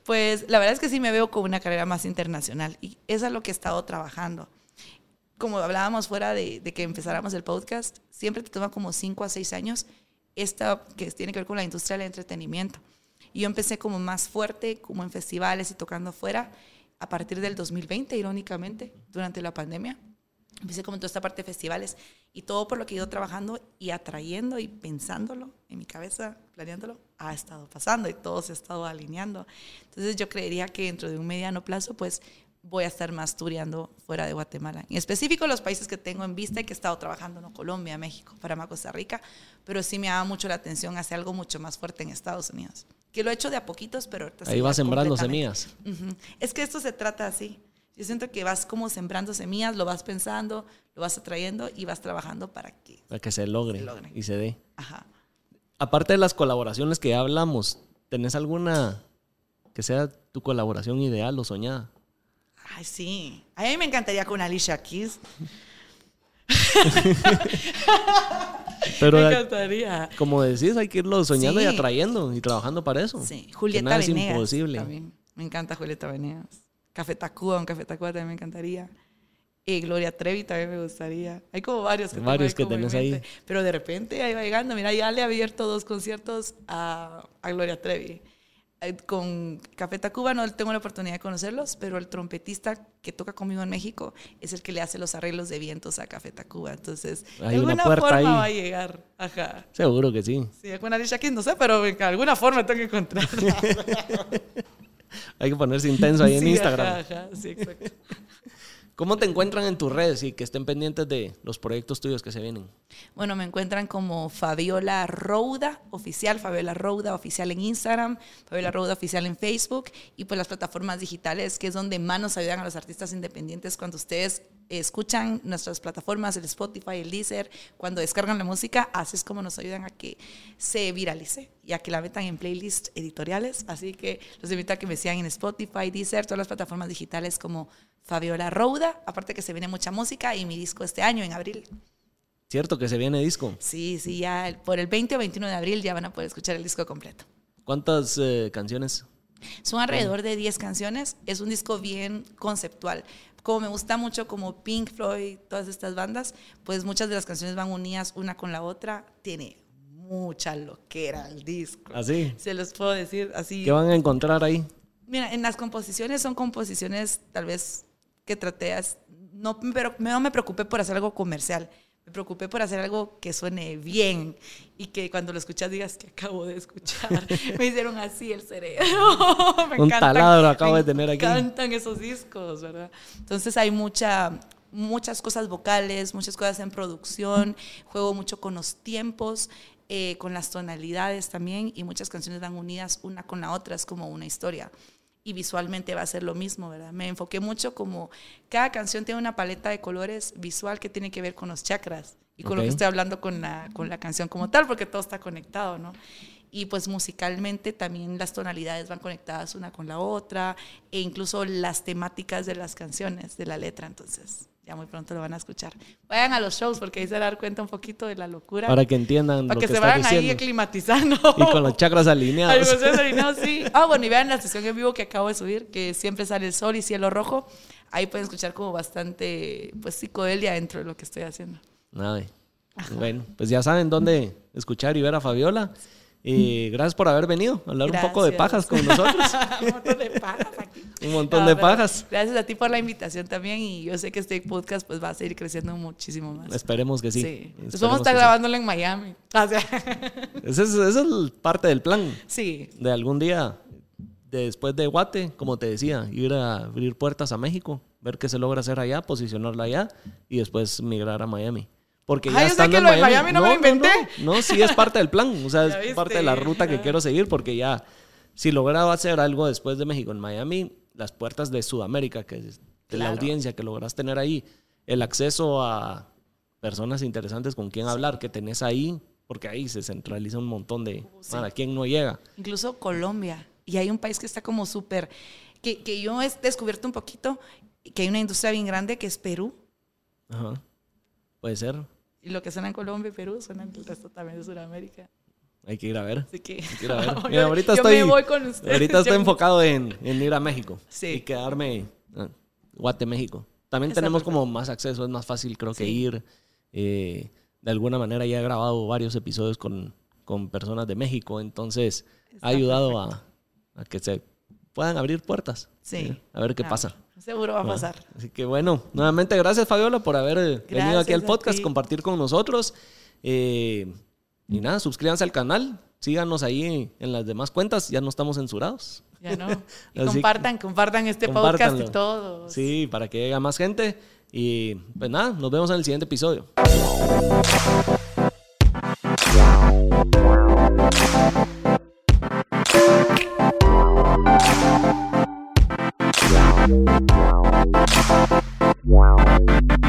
Pues la verdad es que sí me veo con una carrera más internacional y eso es lo que he estado trabajando. Como hablábamos fuera de, de que empezáramos el podcast, siempre te toma como 5 a 6 años esta que tiene que ver con la industria del entretenimiento. Y yo empecé como más fuerte, como en festivales y tocando afuera, a partir del 2020, irónicamente, durante la pandemia. Empecé como en toda esta parte de festivales y todo por lo que he ido trabajando y atrayendo y pensándolo en mi cabeza, planeándolo, ha estado pasando y todo se ha estado alineando. Entonces yo creería que dentro de un mediano plazo, pues voy a estar más tureando fuera de Guatemala. En específico los países que tengo en vista y que he estado trabajando, ¿no? Colombia, México, Panamá, Costa Rica, pero sí me llama mucho la atención hacia algo mucho más fuerte en Estados Unidos. Que lo he hecho de a poquitos, pero Ahí vas sembrando semillas. Es que esto se trata así. Yo siento que vas como sembrando semillas, lo vas pensando, lo vas atrayendo y vas trabajando para que, para que se logre, y se dé. Aparte de las colaboraciones que ya hablamos, ¿tenés alguna que sea tu colaboración ideal o soñada? Ay, sí. A mí me encantaría con Alicia Keys. Pero me eh, encantaría. como decís, hay que irlo soñando y atrayendo y trabajando para eso. Sí, Julieta nada es Venegas. imposible. También. Me encanta Julieta Venegas. Café Tacuba, un Café Tacuba también me encantaría. Y Gloria Trevi también me gustaría. Hay como varios que tengo Varios que tenés ahí. mente. Pero de repente ahí va llegando. Mira, ya le he abierto dos conciertos a, a Gloria Trevi. Eh, Con Café Tacuba no tengo la oportunidad de conocerlos, pero el trompetista que toca conmigo en México es el que le hace los arreglos de vientos a Café Tacuba. Entonces, Hay de una alguna forma ahí. va a llegar. Ajá. Seguro que sí. Sí, Alicia Keys no sé, pero de alguna forma tengo que encontrar. Hay que ponerse intenso ahí en Instagram. ajá, ajá, sí, exacto. ¿Cómo te encuentran en tus redes y que estén pendientes de los proyectos tuyos que se vienen? Bueno, me encuentran como Fabiola Rouda Oficial, Fabiola Rouda Oficial en Instagram, Fabiola Rouda Oficial en Facebook y pues las plataformas digitales, que es donde más nos ayudan a los artistas independientes cuando ustedes escuchan nuestras plataformas, el Spotify, el Deezer, cuando descargan la música, así es como nos ayudan a que se viralice y a que la metan en playlists editoriales. Así que los invito a que me sigan en Spotify, Deezer, todas las plataformas digitales como Fabiola Rouda, aparte que se viene mucha música y mi disco este año en abril. ¿Cierto que se viene disco? Sí, sí, ya por el 20 o 21 de abril ya van a poder escuchar el disco completo. ¿Cuántas eh, canciones? Son alrededor de 10 canciones. Es un disco bien conceptual. Como me gusta mucho como Pink Floyd, todas estas bandas, pues muchas de las canciones van unidas una con la otra. Tiene mucha loquera el disco. ¿Así? Se los puedo decir así. ¿Qué van a encontrar ahí? Mira, en las composiciones son composiciones tal vez que traté, no, pero no me preocupé por hacer algo comercial, me preocupé por hacer algo que suene bien y que cuando lo escuchas digas que acabo de escuchar. me hicieron así el cerebro. me Un encantan- taladro acabo de tener aquí. Me encantan esos discos, ¿verdad? Entonces hay mucha, muchas cosas vocales, muchas cosas en producción, juego mucho con los tiempos. eh, con las tonalidades también y muchas canciones van unidas una con la otra, es como una historia y visualmente va a ser lo mismo, ¿verdad? Me enfoqué mucho como cada canción tiene una paleta de colores visual que tiene que ver con los chakras y con lo que estoy hablando con la, con la canción como tal, porque todo está conectado, ¿no? Y pues musicalmente también las tonalidades van conectadas una con la otra e incluso las temáticas de las canciones, de la letra, entonces ya muy pronto lo van a escuchar. Vayan a los shows porque ahí se van a dar cuenta un poquito de la locura. Para que entiendan para lo que, que, se vayan ahí diciendo. aclimatizando. Y con los chakras alineados. pues, eso, no, sí. Ah, bueno, y vean la sesión en vivo que acabo de subir, que siempre sale el sol y cielo rojo. Ahí pueden escuchar como bastante, pues, psicodelia dentro de lo que estoy haciendo. Nada. Bueno, pues ya saben dónde escuchar y ver a Fabiola. Y gracias por haber venido a hablar un poco de pajas con nosotros. Un montón de pajas aquí. Un montón No, de pajas. Gracias a ti por la invitación también y yo sé que este podcast pues va a seguir creciendo muchísimo más. Esperemos que sí. Sí. Esperemos Pues vamos a estar sí. grabándolo en Miami. O sea, Esa es, es parte del plan. sí. De algún día, después de Guate, como te decía, ir a abrir puertas a México, ver qué se logra hacer allá, posicionarla allá y después migrar a Miami. Porque Ah, ya estando en Miami no me lo inventé. No, no, sí es parte del plan. O sea, es parte de la ruta que quiero seguir porque ya, si lograba hacer algo después de México en Miami, las puertas de Sudamérica, que es de la audiencia que logras tener ahí, el acceso a personas interesantes con quien hablar que tenés ahí, porque ahí se centraliza un montón de, Sí. para quién no llega. incluso Colombia. Y hay un país que está como súper, que, que yo he descubierto un poquito, que hay una industria bien grande que es Perú. Ajá. Puede ser. Y lo que suena en Colombia y Perú suena en el resto también de Sudamérica. Hay que ir a ver. Así que Hay que ir a ver. yo- Mira, ahorita yo estoy, me voy con ustedes. ahorita estoy enfocado en, en ir a México Sí. y quedarme ah, Guate, México. También Está tenemos perfecto. como más acceso, es más fácil creo que ir. Eh, de alguna manera ya he grabado varios episodios con, con personas de México, entonces Está ha ayudado a, a que se puedan abrir puertas. Sí. Eh, A ver qué pasa. Seguro va a Ah, pasar. Así que bueno, nuevamente gracias Fabiola por haber eh, venido aquí al podcast, ti. compartir con nosotros. Eh, y nada, suscríbanse al canal, síganos ahí en las demás cuentas, ya no estamos censurados. Ya no. Y compartan, compartan este podcast y todo. Sí, para que llegue a más gente. Y pues nada, nos vemos en el siguiente episodio. Wow.